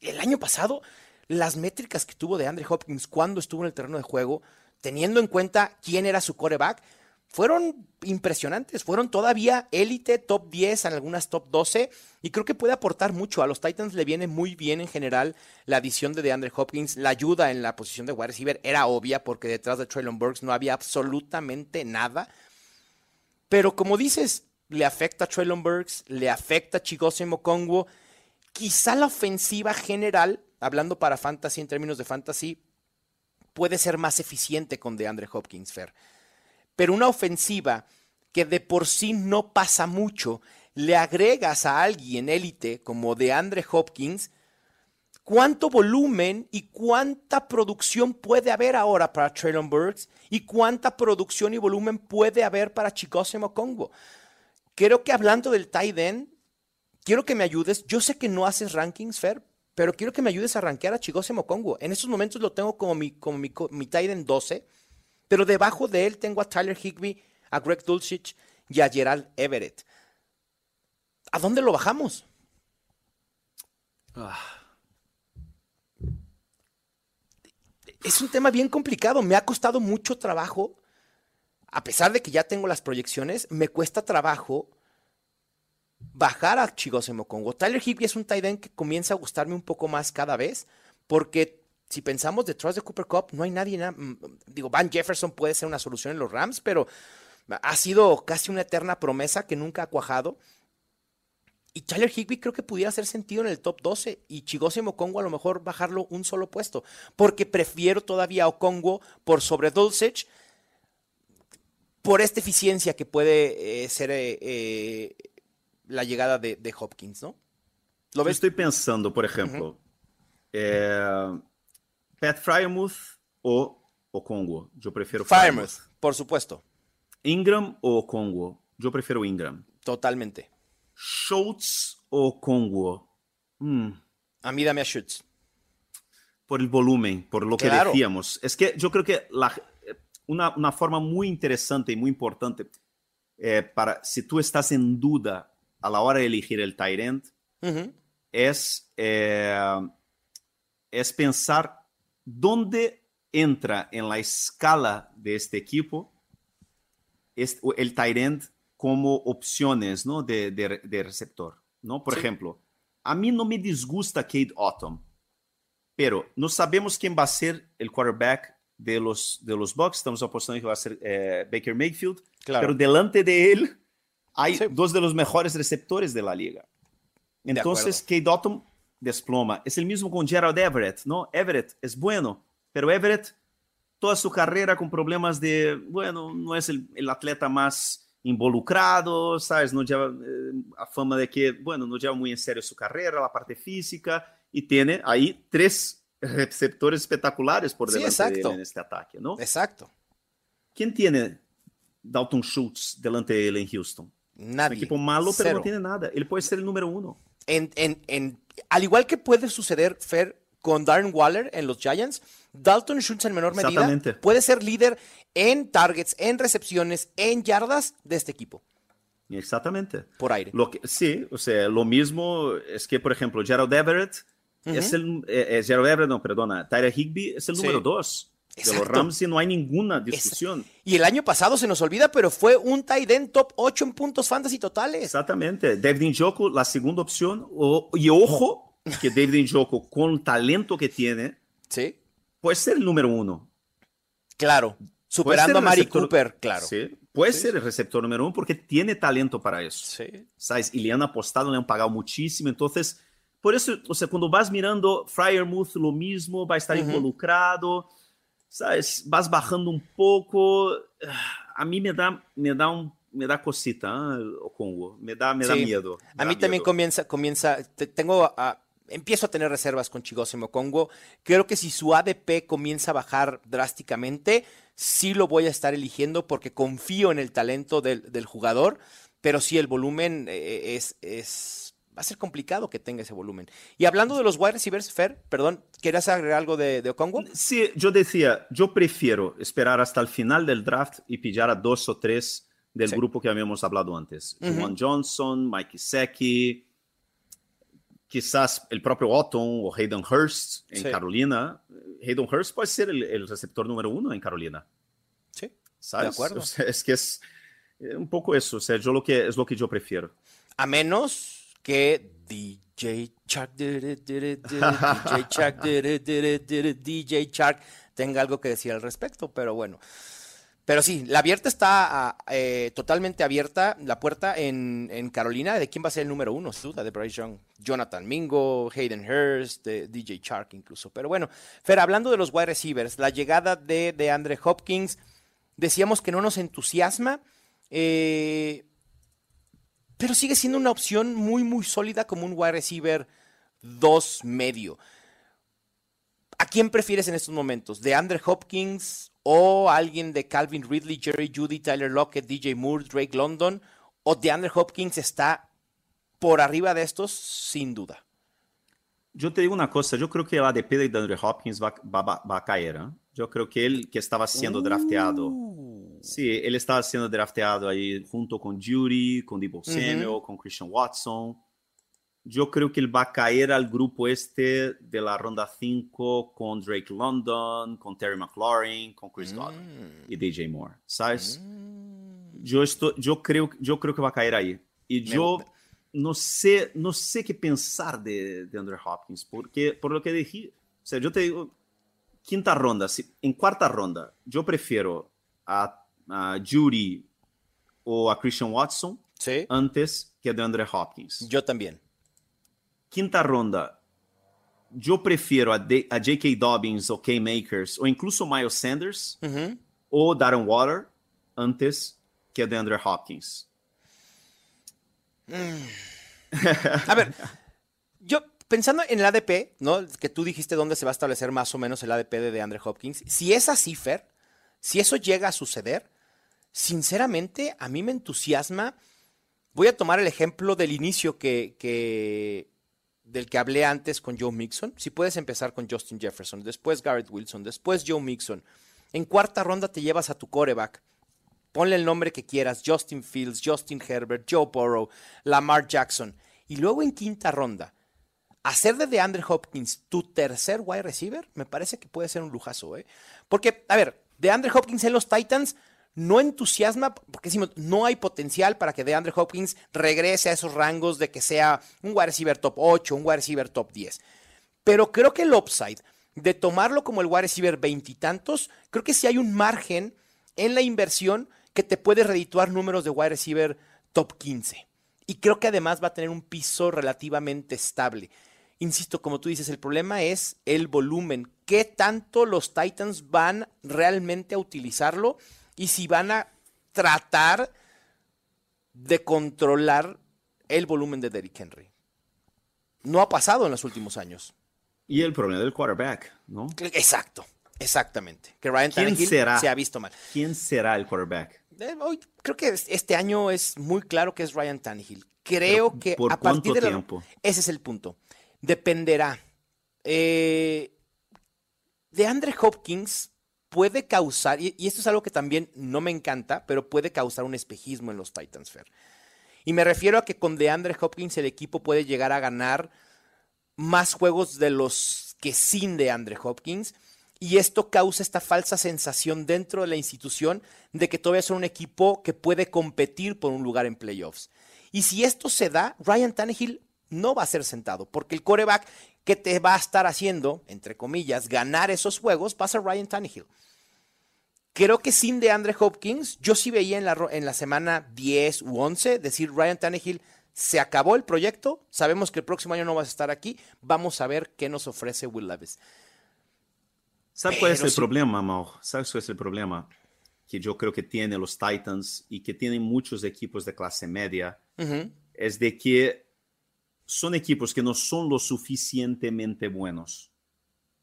y el año pasado, las métricas que tuvo DeAndre Hopkins cuando estuvo en el terreno de juego, teniendo en cuenta quién era su coreback, fueron impresionantes. Fueron todavía élite, top 10, en algunas top 12. Y creo que puede aportar mucho. A los Titans le viene muy bien en general la adición de DeAndre Hopkins. La ayuda en la posición de wide receiver era obvia porque detrás de Traylon Burks no había absolutamente nada. Pero como dices, le afecta a Traylon Burks, le afecta a Chigose Mokongo. Quizá la ofensiva general, hablando para fantasy en términos de fantasy, puede ser más eficiente con DeAndre Hopkins, Fer. Pero una ofensiva que de por sí no pasa mucho, le agregas a alguien élite como DeAndre Hopkins, ¿cuánto volumen y cuánta producción puede haber ahora para Traylon Burks? ¿Y cuánta producción y volumen puede haber para Chigose Mokongo? Creo que hablando del tight end, quiero que me ayudes. Yo sé que no haces rankings, Fer, pero quiero que me ayudes a rankear a Chigose Mokongo. En estos momentos lo tengo como mi, como mi, mi tight end 12, pero debajo de él tengo a Tyler Higby, a Greg Dulcich y a Gerald Everett. ¿A dónde lo bajamos? Es un tema bien complicado. Me ha costado mucho trabajo. A pesar de que ya tengo las proyecciones, me cuesta trabajo bajar a Chigose Mokongo. Tyler Higby es un tight end que comienza a gustarme un poco más cada vez, porque si pensamos detrás de Cooper Cup, no hay nadie. na- Digo, Van Jefferson puede ser una solución en los Rams, pero ha sido casi una eterna promesa que nunca ha cuajado. Y Tyler Higby creo que pudiera hacer sentido en el top 12 y Chigose Mokongo a lo mejor bajarlo un solo puesto, porque prefiero todavía a Okongo por sobre Dulcich por esta eficiencia que puede eh, ser eh, eh, la llegada de, de Hopkins, ¿no? ¿Lo ves? estoy pensando, por ejemplo, Pat Fryermuth o, o Congo. Yo prefiero Firemouth, por supuesto, Ingram o Congo. Yo prefiero Ingram. totalmente. Schultz o Congo. Mm, A mí dame a Schutz. por el volumen, por lo que Claro. decíamos. Es que yo creo que la- una, una forma muy interesante y muy importante eh, para si tú estás en duda a la hora de elegir el tight end Ujú, es, eh, es pensar dónde entra en la escala de este equipo el tight end como opciones ¿no? de, de- de receptor. ¿no? Por Sí. ejemplo, a mí no me disgusta Kate Autumn, pero no sabemos quién va a ser el quarterback de los, de los Bucks. Estamos apostando que va a ser eh, Baker Mayfield, Claro. pero delante de él hay Sí. dos de los mejores receptores de la liga. Entonces, Kate Dalton desploma. Es el mismo con Gerald Everett, ¿no? Everett es bueno, pero Everett, toda su carrera con problemas de, bueno, no es el, el atleta más involucrado, ¿sabes? No lleva eh, a fama de que, bueno, no lleva muy en serio su carrera, la parte física, y tiene ahí tres receptores espectaculares por delante sí, de él en este ataque, ¿no? Exacto. ¿Quién tiene Dalton Schultz delante de él en Houston? Nadie. Un equipo malo, pero Cero. no tiene nada. Él puede ser el número uno. En, en, en, al igual que puede suceder, Fer, con Darren Waller en los Giants, Dalton Schultz en menor medida puede ser líder en targets, en recepciones, en yardas de este equipo, Exactamente. por aire. Lo que, sí, o sea, lo mismo es que, por ejemplo, Gerald Everett es el. eh, eh, Gerald Everett, no, perdona. Tyler Higby es el Sí. número de los Exacto. Rams y no hay ninguna discusión. Y el año pasado se nos olvida, pero fue un tight end top 8 en puntos fantasy totales. Exactamente. David Njoku, la segunda opción. O- y ojo, que David Njoku, con el talento que tiene, Sí, puede ser el número uno. claro. Superando a Mari receptor- Cooper, claro. Sí, puede Sí, ser el receptor número uno porque tiene talento para eso. Sí. ¿sabes? Y le han apostado, le han pagado muchísimo. Entonces, por eso, o sea, cuando vas mirando Fryermuth, lo mismo, va a estar involucrado, ¿sabes? Vas bajando un poco. ah, A mí me da, me da, un, me da cosita, ¿eh? o Congo. Me da, me da miedo. me A mí también miedo. comienza, comienza, te- tengo, a- empiezo a tener reservas con Chigosimo Congo. Creo que si su ADP comienza a bajar drásticamente, sí lo voy a estar eligiendo porque confío en el talento del, del jugador, pero sí el volumen eh, es, es, va a ser complicado que tenga ese volumen. Y hablando de los wide receivers, Fer, perdón, ¿querías agregar algo de, de Okongo? Sí, yo decía, yo prefiero esperar hasta el final del draft y pillar a dos o tres del Sí. grupo que habíamos hablado antes. Juan Johnson, Mike Gesicki, quizás el propio Otton o Hayden Hurst en Sí. Carolina. Hayden Hurst puede ser el, el receptor número uno en Carolina, Sí. ¿sabes? acuerdo. O sea, es que es eh, un poco eso, o sea, yo lo que, es lo que yo prefiero. A menos que DJ Shark, DJ Shark, DJ Shark tenga algo que decir al respecto, pero bueno. Pero sí, la abierta está ah, eh, totalmente abierta, la puerta en, en Carolina, de quién va a ser el número uno, sin duda, de Bryce Young, Jonathan Mingo, Hayden Hurst, de DJ Shark incluso. Pero bueno, Fer, hablando de los wide receivers, la llegada de, de Andre Hopkins, decíamos que no nos entusiasma, eh, pero sigue siendo una opción muy, muy sólida como un wide receiver 2 medio. ¿A quién prefieres en estos momentos? ¿De Andre Hopkins o alguien de Calvin Ridley, Jerry Judy, Tyler Lockett, DJ Moore, Drake London? ¿O de Andre Hopkins está por arriba de estos? Sin duda. Yo te digo una cosa, yo creo que ADP de Andre Hopkins va, va- va- va a caer. ¿eh? Yo creo que él que estaba siendo drafteado. Uh, Sí, él estaba siendo drafteado ahí junto con Judy, con Debo Samuel, con Christian Watson. Yo creo que él va a caer al grupo este de la ronda 5 con Drake London, con Terry McLaurin, con Chris Godwin y DJ Moore, ¿sabes? mm. Yo, estoy, yo, creo, yo creo que va a caer ahí. Y Me- yo no sé, no sé qué pensar de, de Andrew Hopkins, porque por lo que dije, o sea, yo te digo, quinta ronda, si- en cuarta ronda, yo prefiero a, a Judy o a Christian Watson Sí, antes que a DeAndre Hopkins. yo también. Quinta ronda, yo prefiero a, a J.K. Dobbins o K-Makers o incluso Miles Sanders Ujú. o Darren Water antes que a DeAndre Hopkins. A ver, yo pensando en el ADP, ¿no? Que tú dijiste dónde se va a establecer más o menos el ADP de DeAndre Hopkins. Si es así, Fer, si eso llega a suceder, sinceramente a mí me entusiasma. Voy a tomar el ejemplo del inicio que, que- del que hablé antes con Joe Mixon. Si puedes empezar con Justin Jefferson, después Garrett Wilson, después Joe Mixon. En cuarta ronda te llevas a tu coreback. Ponle el nombre que quieras, Justin Fields, Justin Herbert, Joe Burrow, Lamar Jackson. Y luego en quinta ronda, hacer de DeAndre Hopkins tu tercer wide receiver, me parece que puede ser un lujazo, ¿eh? Porque, a ver, DeAndre Hopkins en los Titans no entusiasma, porque decimos, no hay potencial para que DeAndre Hopkins regrese a esos rangos de que sea un wide receiver top 8, un wide receiver top 10. Pero creo que el upside de tomarlo como el wide receiver veintitantos, creo que sí hay un margen en la inversión que te puede redituar números de wide receiver top 15. Y creo que además va a tener un piso relativamente estable. Insisto, como tú dices, el problema es el volumen. ¿Qué tanto los Titans van realmente a utilizarlo? Y si van a tratar de controlar el volumen de Derrick Henry. No ha pasado en los últimos años. Y el problema del quarterback, ¿no? Exacto, exactamente. Que Ryan ¿Quién Tannehill será? se ha visto mal. ¿Quién será el quarterback? Eh, hoy creo que es- este año es muy claro que es Ryan Tannehill. Creo Pero, que ¿por a partir de la- ese es el punto. Dependerá. Eh, de Andre Hopkins puede causar, y, esto es algo que también no me encanta, pero puede causar un espejismo en los Titans Fair. Y me refiero a que con DeAndre Hopkins el equipo puede llegar a ganar más juegos de los que sin DeAndre Hopkins. Y esto causa esta falsa sensación dentro de la institución de que todavía son un equipo que puede competir por un lugar en playoffs. Y si esto se da, Ryan Tannehill no va a ser sentado, porque el coreback que te va a estar haciendo, entre comillas, ganar esos juegos va a ser Ryan Tannehill. Creo que sin DeAndre Hopkins, yo sí veía en la, en la semana 10 u 11 decir Ryan Tannehill, se acabó el proyecto, sabemos que el próximo año no vas a estar aquí, vamos a ver qué nos ofrece Will Levis. ¿Sabes cuál es el problema, Mau? ¿Sabes cuál es el problema? Que yo creo que tienen los Titans y que tienen muchos equipos de clase media, es de que son equipos que no son lo suficientemente buenos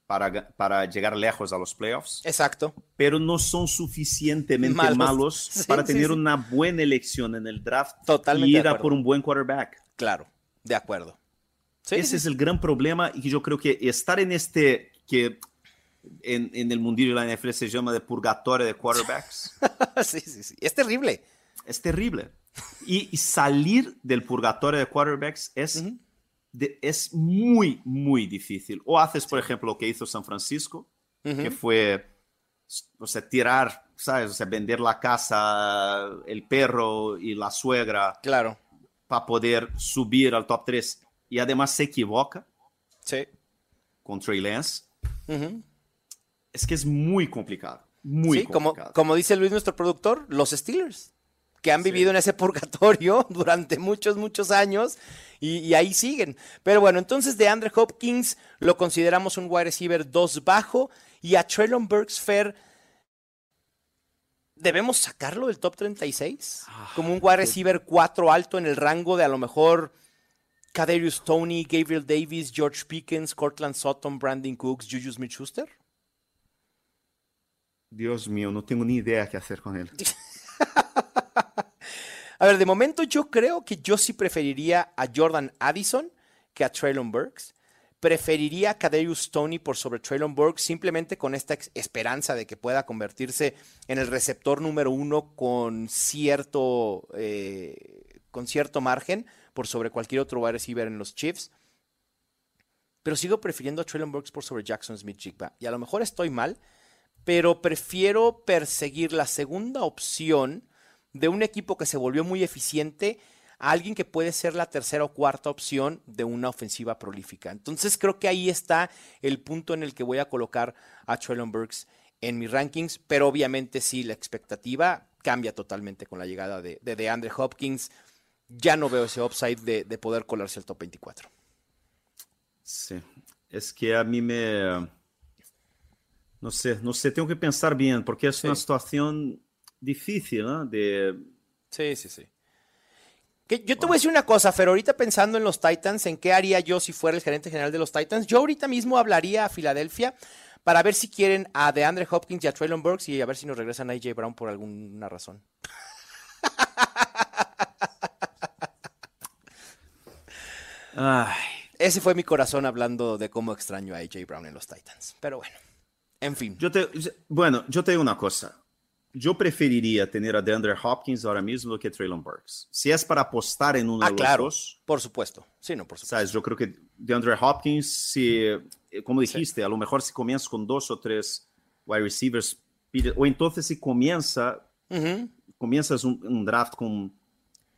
para, para llegar lejos a los playoffs, Exacto. pero no son suficientemente Malos. malos, Sí, para sí, tener sí. una buena elección en el draft Totalmente y ir a por un buen quarterback. Claro, de acuerdo. Ese es el gran problema y yo creo que estar en este que en, en el mundillo de la NFL se llama de purgatorio de quarterbacks sí, sí, sí. Es terrible. es terrible. Y, y salir del purgatorio de quarterbacks es, Ujú. de- es muy, muy difícil. O haces, por ejemplo, lo que hizo San Francisco, Ujú. que fue, o sea, tirar, ¿sabes? O sea, vender la casa, el perro y la suegra Claro. para poder subir al top 3. Y además se equivoca Sí. con Trey Lance. Ujú. Es que es muy complicado. Muy sí, como, complicado. como dice Luis, nuestro productor, los Steelers, que han vivido en ese purgatorio durante muchos, muchos años y, y ahí siguen. Pero bueno, entonces de Andre Hopkins lo consideramos un wide receiver 2 bajo y a Traylon Burks Fair. ¿Debemos sacarlo del top 36? Como un wide receiver 4 alto en el rango de a lo mejor Kadarius Tony, Gabriel Davis, George Pickens, Cortland Sutton, Brandon Cooks, Juju Smith-Schuster. Dios mío, no tengo ni idea qué hacer con él. A ver, de momento yo creo que yo sí preferiría a Jordan Addison que a Traylon Burks. Preferiría a Kadarius Tony por sobre Traylon Burks simplemente con esta esperanza de que pueda convertirse en el receptor número uno con cierto, eh, con cierto margen por sobre cualquier otro wide receiver en los Chiefs. Pero sigo prefiriendo a Traylon Burks por sobre Jackson Smith Jigba. Y a lo mejor estoy mal, pero prefiero perseguir la segunda opción de un equipo que se volvió muy eficiente a alguien que puede ser la tercera o cuarta opción de una ofensiva prolífica. Entonces creo que ahí está el punto en el que voy a colocar a Traylon Burks en mis rankings, pero obviamente sí, la expectativa cambia totalmente con la llegada de, de DeAndre Hopkins. Ya no veo ese upside de, de poder colarse al top 24. Sí. Es que a mí me... No sé, no sé, tengo que pensar bien, porque es Sí. una situación difícil, ¿no? De... Sí, sí, sí. Que yo te voy a decir una cosa, Fer, ahorita pensando en los Titans, en qué haría yo si fuera el gerente general de los Titans, yo ahorita mismo hablaría a Filadelfia para ver si quieren a DeAndre Hopkins y a Traylon Burks y a ver si nos regresan a AJ Brown por alguna razón. Ay, Ese fue mi corazón hablando de cómo extraño a AJ Brown en los Titans. Pero bueno, en fin. yo te... Bueno, yo te digo una cosa. Yo preferiría tener a DeAndre Hopkins ahora mismo que Traylon Burks. Si es para apostar en uno Ah, de los claro. dos, Por supuesto. Sí, no, por supuesto. ¿sabes? Yo creo que DeAndre Hopkins, si, eh, como dijiste, a lo mejor si comienza con dos o tres wide receivers, pide- o entonces si comienza, Ujú. comienzas un, un draft con,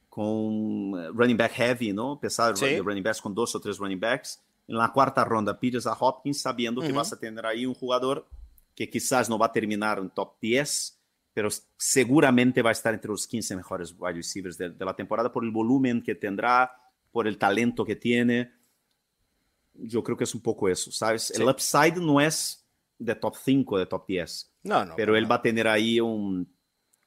con eh, running back heavy, ¿no? Pesado Sí. running backs con dos o tres running backs. En la cuarta ronda pides a Hopkins sabiendo que Ujú. vas a tener ahí un jugador que quizás no va a terminar en top 10 pero seguramente va a estar entre los 15 mejores wide receivers de, de la temporada por el volumen que tendrá, por el talento que tiene. Yo creo que es un poco eso, ¿sabes? Sí. El upside no es de top 5, de top 10, No, no. pero él va a tener ahí un,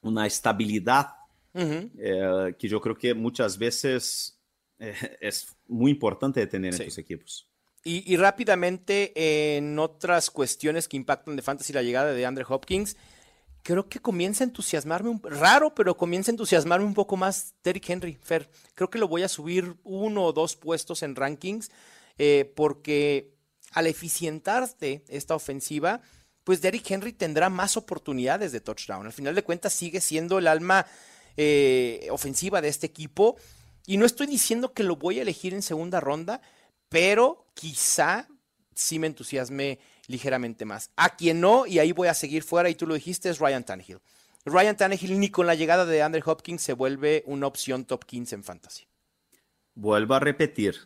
una estabilidad Ujú. eh, que yo creo que muchas veces eh, es muy importante de tener Sí. en tus equipos. Y, y rápidamente, en otras cuestiones que impactan de Fantasy la llegada de Andre Hopkins, creo que comienza a entusiasmarme, un, raro, pero comienza a entusiasmarme un poco más Derrick Henry, Fer. Creo que lo voy a subir uno o dos puestos en rankings, eh, porque al eficientarte esta ofensiva, pues Derrick Henry tendrá más oportunidades de touchdown. Al final de cuentas sigue siendo el alma eh, ofensiva de este equipo. Y no estoy diciendo que lo voy a elegir en segunda ronda, pero quizá sí me entusiasme ligeramente más. A quien no, y ahí voy a seguir fuera, y tú lo dijiste, es Ryan Tannehill. Ryan Tannehill ni con la llegada de Andre Hopkins se vuelve una opción top 15 en fantasy. Vuelvo a repetir.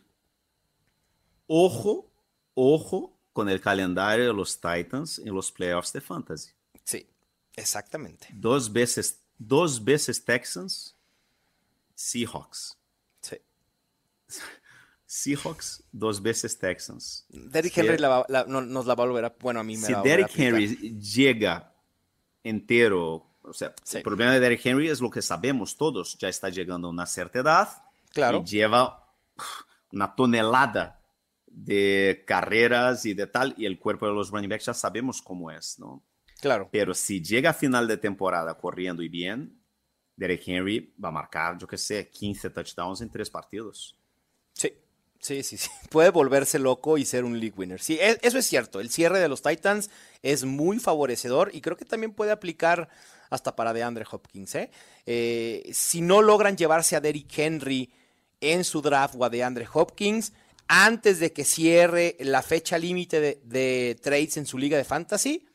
Ojo, ojo con el calendario de los Titans en los playoffs de fantasy. Sí, exactamente. Dos veces, dos veces Texans, Seahawks. Sí. Seahawks, dos veces Texans. Derrick. Henry la va- la- no- nos la va a volver a. Bueno, a mí me Si la va a volver a Derrick. Henry llega entero, o sea, Sí. el problema de Derrick Henry es lo que sabemos todos, ya está llegando a una cierta edad Claro. y lleva una tonelada de carreras y de tal, y el cuerpo de los running backs ya sabemos cómo es, ¿no? Claro. Pero si llega a final de temporada corriendo y bien, Derrick Henry va a marcar, yo qué sé, 15 touchdowns en tres partidos. Sí, sí, sí. Puede volverse loco y ser un league winner. Sí, e- eso es cierto. El cierre de los Titans es muy favorecedor y creo que también puede aplicar hasta para DeAndre Hopkins. ¿eh? Eh, si no logran llevarse a Derrick Henry en su draft o a DeAndre Hopkins, antes de que cierre la fecha límite de, de trades en su liga de fantasy,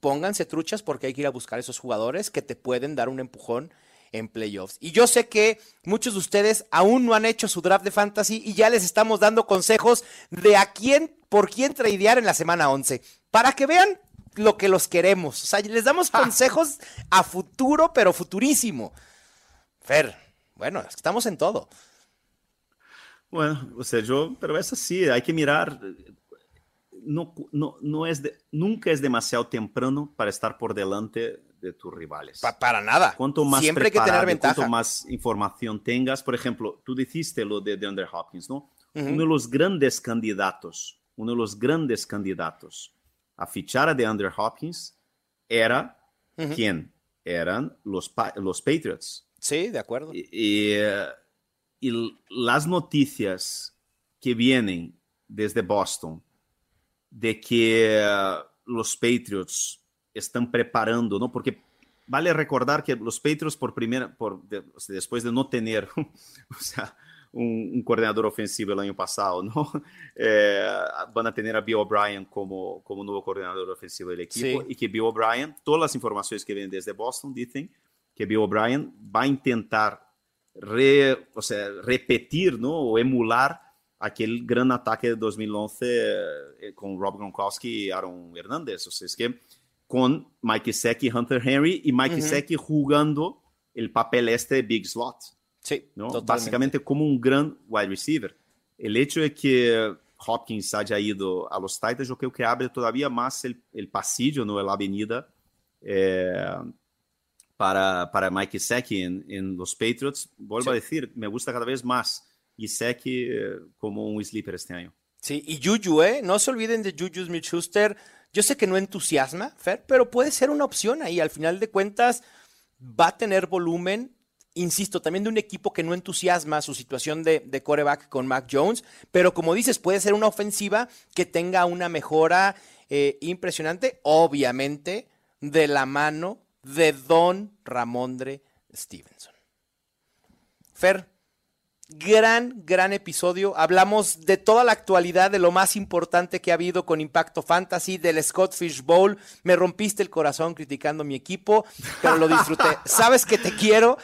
pónganse truchas porque hay que ir a buscar esos jugadores que te pueden dar un empujón en playoffs. Y yo sé que muchos de ustedes aún no han hecho su draft de fantasy y ya les estamos dando consejos de a quién, por quién tradear en la semana 11, para que vean lo que los queremos. O sea, les damos consejos a futuro, pero futurísimo. Fer, bueno, estamos en todo. Bueno, o sea, yo, pero es así, hay que mirar. No, no, no es de- nunca es demasiado temprano para estar por delante de tus rivales. Pa- para nada. Cuanto más Siempre hay que tener ventaja. Cuanto más información tengas, por ejemplo, tú dijiste lo de DeAndre Hopkins, ¿no? Uno de los grandes candidatos, uno de los grandes candidatos a fichar a DeAndre Hopkins era quién? Eran los, Pa- los Patriots. Sí, de acuerdo. Y, y, eh, y las noticias que vienen desde Boston de que eh, los Patriots están preparando, ¿no? Porque vale recordar que los Patriots por primera, por de- o sea, después de no tener, o sea, un, un coordinador ofensivo el año pasado, ¿no? Eh, van a tener a Bill O'Brien como, como nuevo coordinador ofensivo del equipo Sí. y que Bill O'Brien, todas las informaciones que vienen desde Boston dicen que Bill O'Brien va a intentar re- o sea, repetir ¿no? o emular aquel gran ataque de 2011 eh, con Rob Gronkowski y Aaron Hernández. O sea, es que con Mike y Hunter Henry y Mike Ujú. Gesicki jugando el papel este Big Slot. Sí, ¿no? totalmente. Básicamente como un gran wide receiver. El hecho de que Hopkins haya ido a los Titans, yo creo que abre todavía más el, el pasillo, ¿no? la avenida eh, para, para Mike en, en los Patriots. Vuelvo Sí. a decir, me gusta cada vez más Gesicki eh, como un sleeper este año. Sí, y Juju, ¿eh? No se olviden de Juju Smith-Schuster. Yo sé que no entusiasma, Fer, pero puede ser una opción ahí. Al final de cuentas, va a tener volumen. Insisto, también de un equipo que no entusiasma su situación de, de coreback con Mac Jones, pero como dices, puede ser una ofensiva que tenga una mejora eh, impresionante, obviamente, de la mano de Don Ramondre Stevenson. Fer, gran, gran episodio. Hablamos de toda la actualidad, de lo más importante que ha habido con Impacto Fantasy, del Scott Fish Bowl. Me rompiste el corazón criticando mi equipo, pero lo disfruté. Sabes que te quiero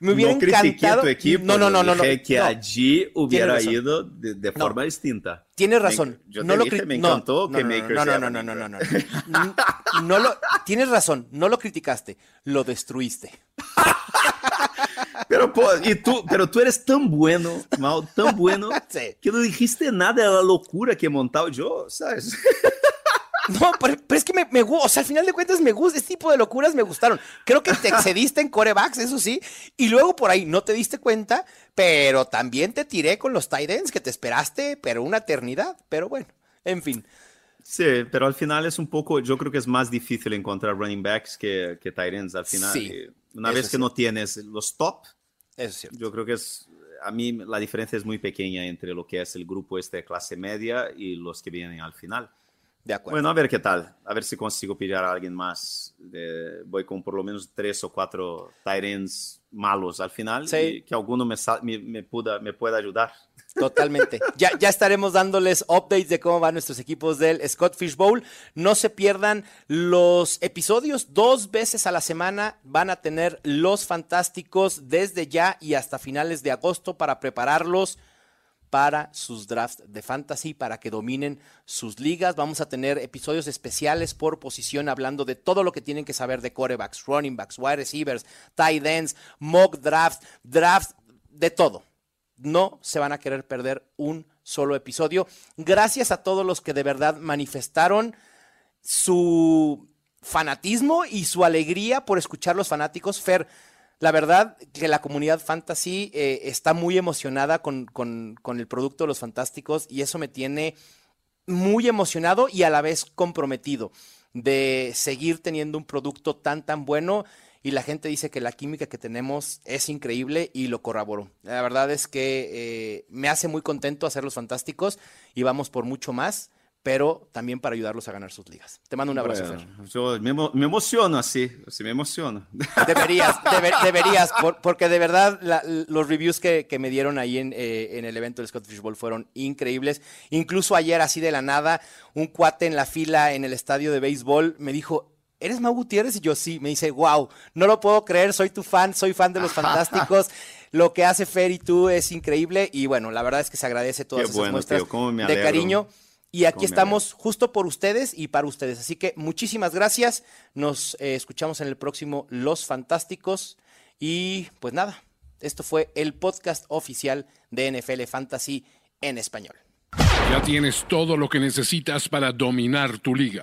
Me hubiera no critiqué encantado. tu equipo. no, no, no, no. no, que no. allí hubiera ido de, de No. forma distinta. Tienes Me- razón. yo no te dije, cri- me no, encantó no, que no, Makers no, no, no, no, no, no, no, no. No lo, tienes razón, no lo criticaste, lo destruiste. Pero, y tú, pero tú eres tan bueno, Mal, tan bueno, Sí. que no dijiste nada de la locura que he montado yo, ¿sabes? No, pero, pero es que me, me gusta, o sea, al final de cuentas me gusta, este tipo de locuras me gustaron. Creo que te excediste en corebacks, eso sí, y luego por ahí no te diste cuenta, pero también te tiré con los tight ends que te esperaste, pero una eternidad, pero bueno, en fin. Sí, pero al final es un poco, yo creo que es más difícil encontrar running backs que, que tight ends al final. Sí, Y una eso vez que no tienes los top, Eso es cierto. yo creo que es, a mí la diferencia es muy pequeña entre lo que es el grupo este de clase media y los que vienen al final. De acuerdo. Bueno, a ver qué tal. A ver si consigo pillar a alguien más. De- voy con por lo menos tres o cuatro ends malos al final. Sí. Y que alguno me, me, me pueda, me pueda ayudar. Totalmente. Ya, ya estaremos dándoles updates de cómo van nuestros equipos del Scott Fish Bowl. No se pierdan los episodios. Dos veces a la semana van a tener los fantásticos desde ya y hasta finales de agosto para prepararlos para sus drafts de fantasy, para que dominen sus ligas. Vamos a tener episodios especiales por posición hablando de todo lo que tienen que saber de quarterbacks, running backs, wide receivers, tight ends, mock drafts, drafts, de todo no se van a querer perder un solo episodio. Gracias a todos los que de verdad manifestaron su fanatismo y su alegría por escuchar los fanáticos. Fer, la verdad que la comunidad fantasy eh, está muy emocionada con, con- con el producto de los fantásticos y eso me tiene muy emocionado y a la vez comprometido de seguir teniendo un producto tan tan bueno y la gente dice que la química que tenemos es increíble y lo corroboro. La verdad es que eh, me hace muy contento hacer los fantásticos y vamos por mucho más, pero también para ayudarlos a ganar sus ligas. Te mando un abrazo, Bueno, Fer. yo me, me emociono así, así me emociono. Deberías, debe- deberías, por- porque de verdad la- los reviews que, que me dieron ahí en, eh, en el evento del Scott Fish Bowl fueron increíbles. Incluso ayer, así de la nada, un cuate en la fila en el estadio de béisbol me dijo, ¿eres Mau Gutiérrez? Y yo sí, me dice, wow, no lo puedo creer, soy tu fan, soy fan de los fantásticos. Lo que hace Fer y tú es increíble y bueno, la verdad es que se agradece todas Qué esas bueno, muestras tío, cómo me de cariño. Y aquí Cómo me estamos justo por ustedes y para ustedes. Así que muchísimas gracias. Nos eh, escuchamos en el próximo Los Fantásticos. Y pues nada, esto fue el podcast oficial de NFL Fantasy en español. Ya tienes todo lo que necesitas para dominar tu liga.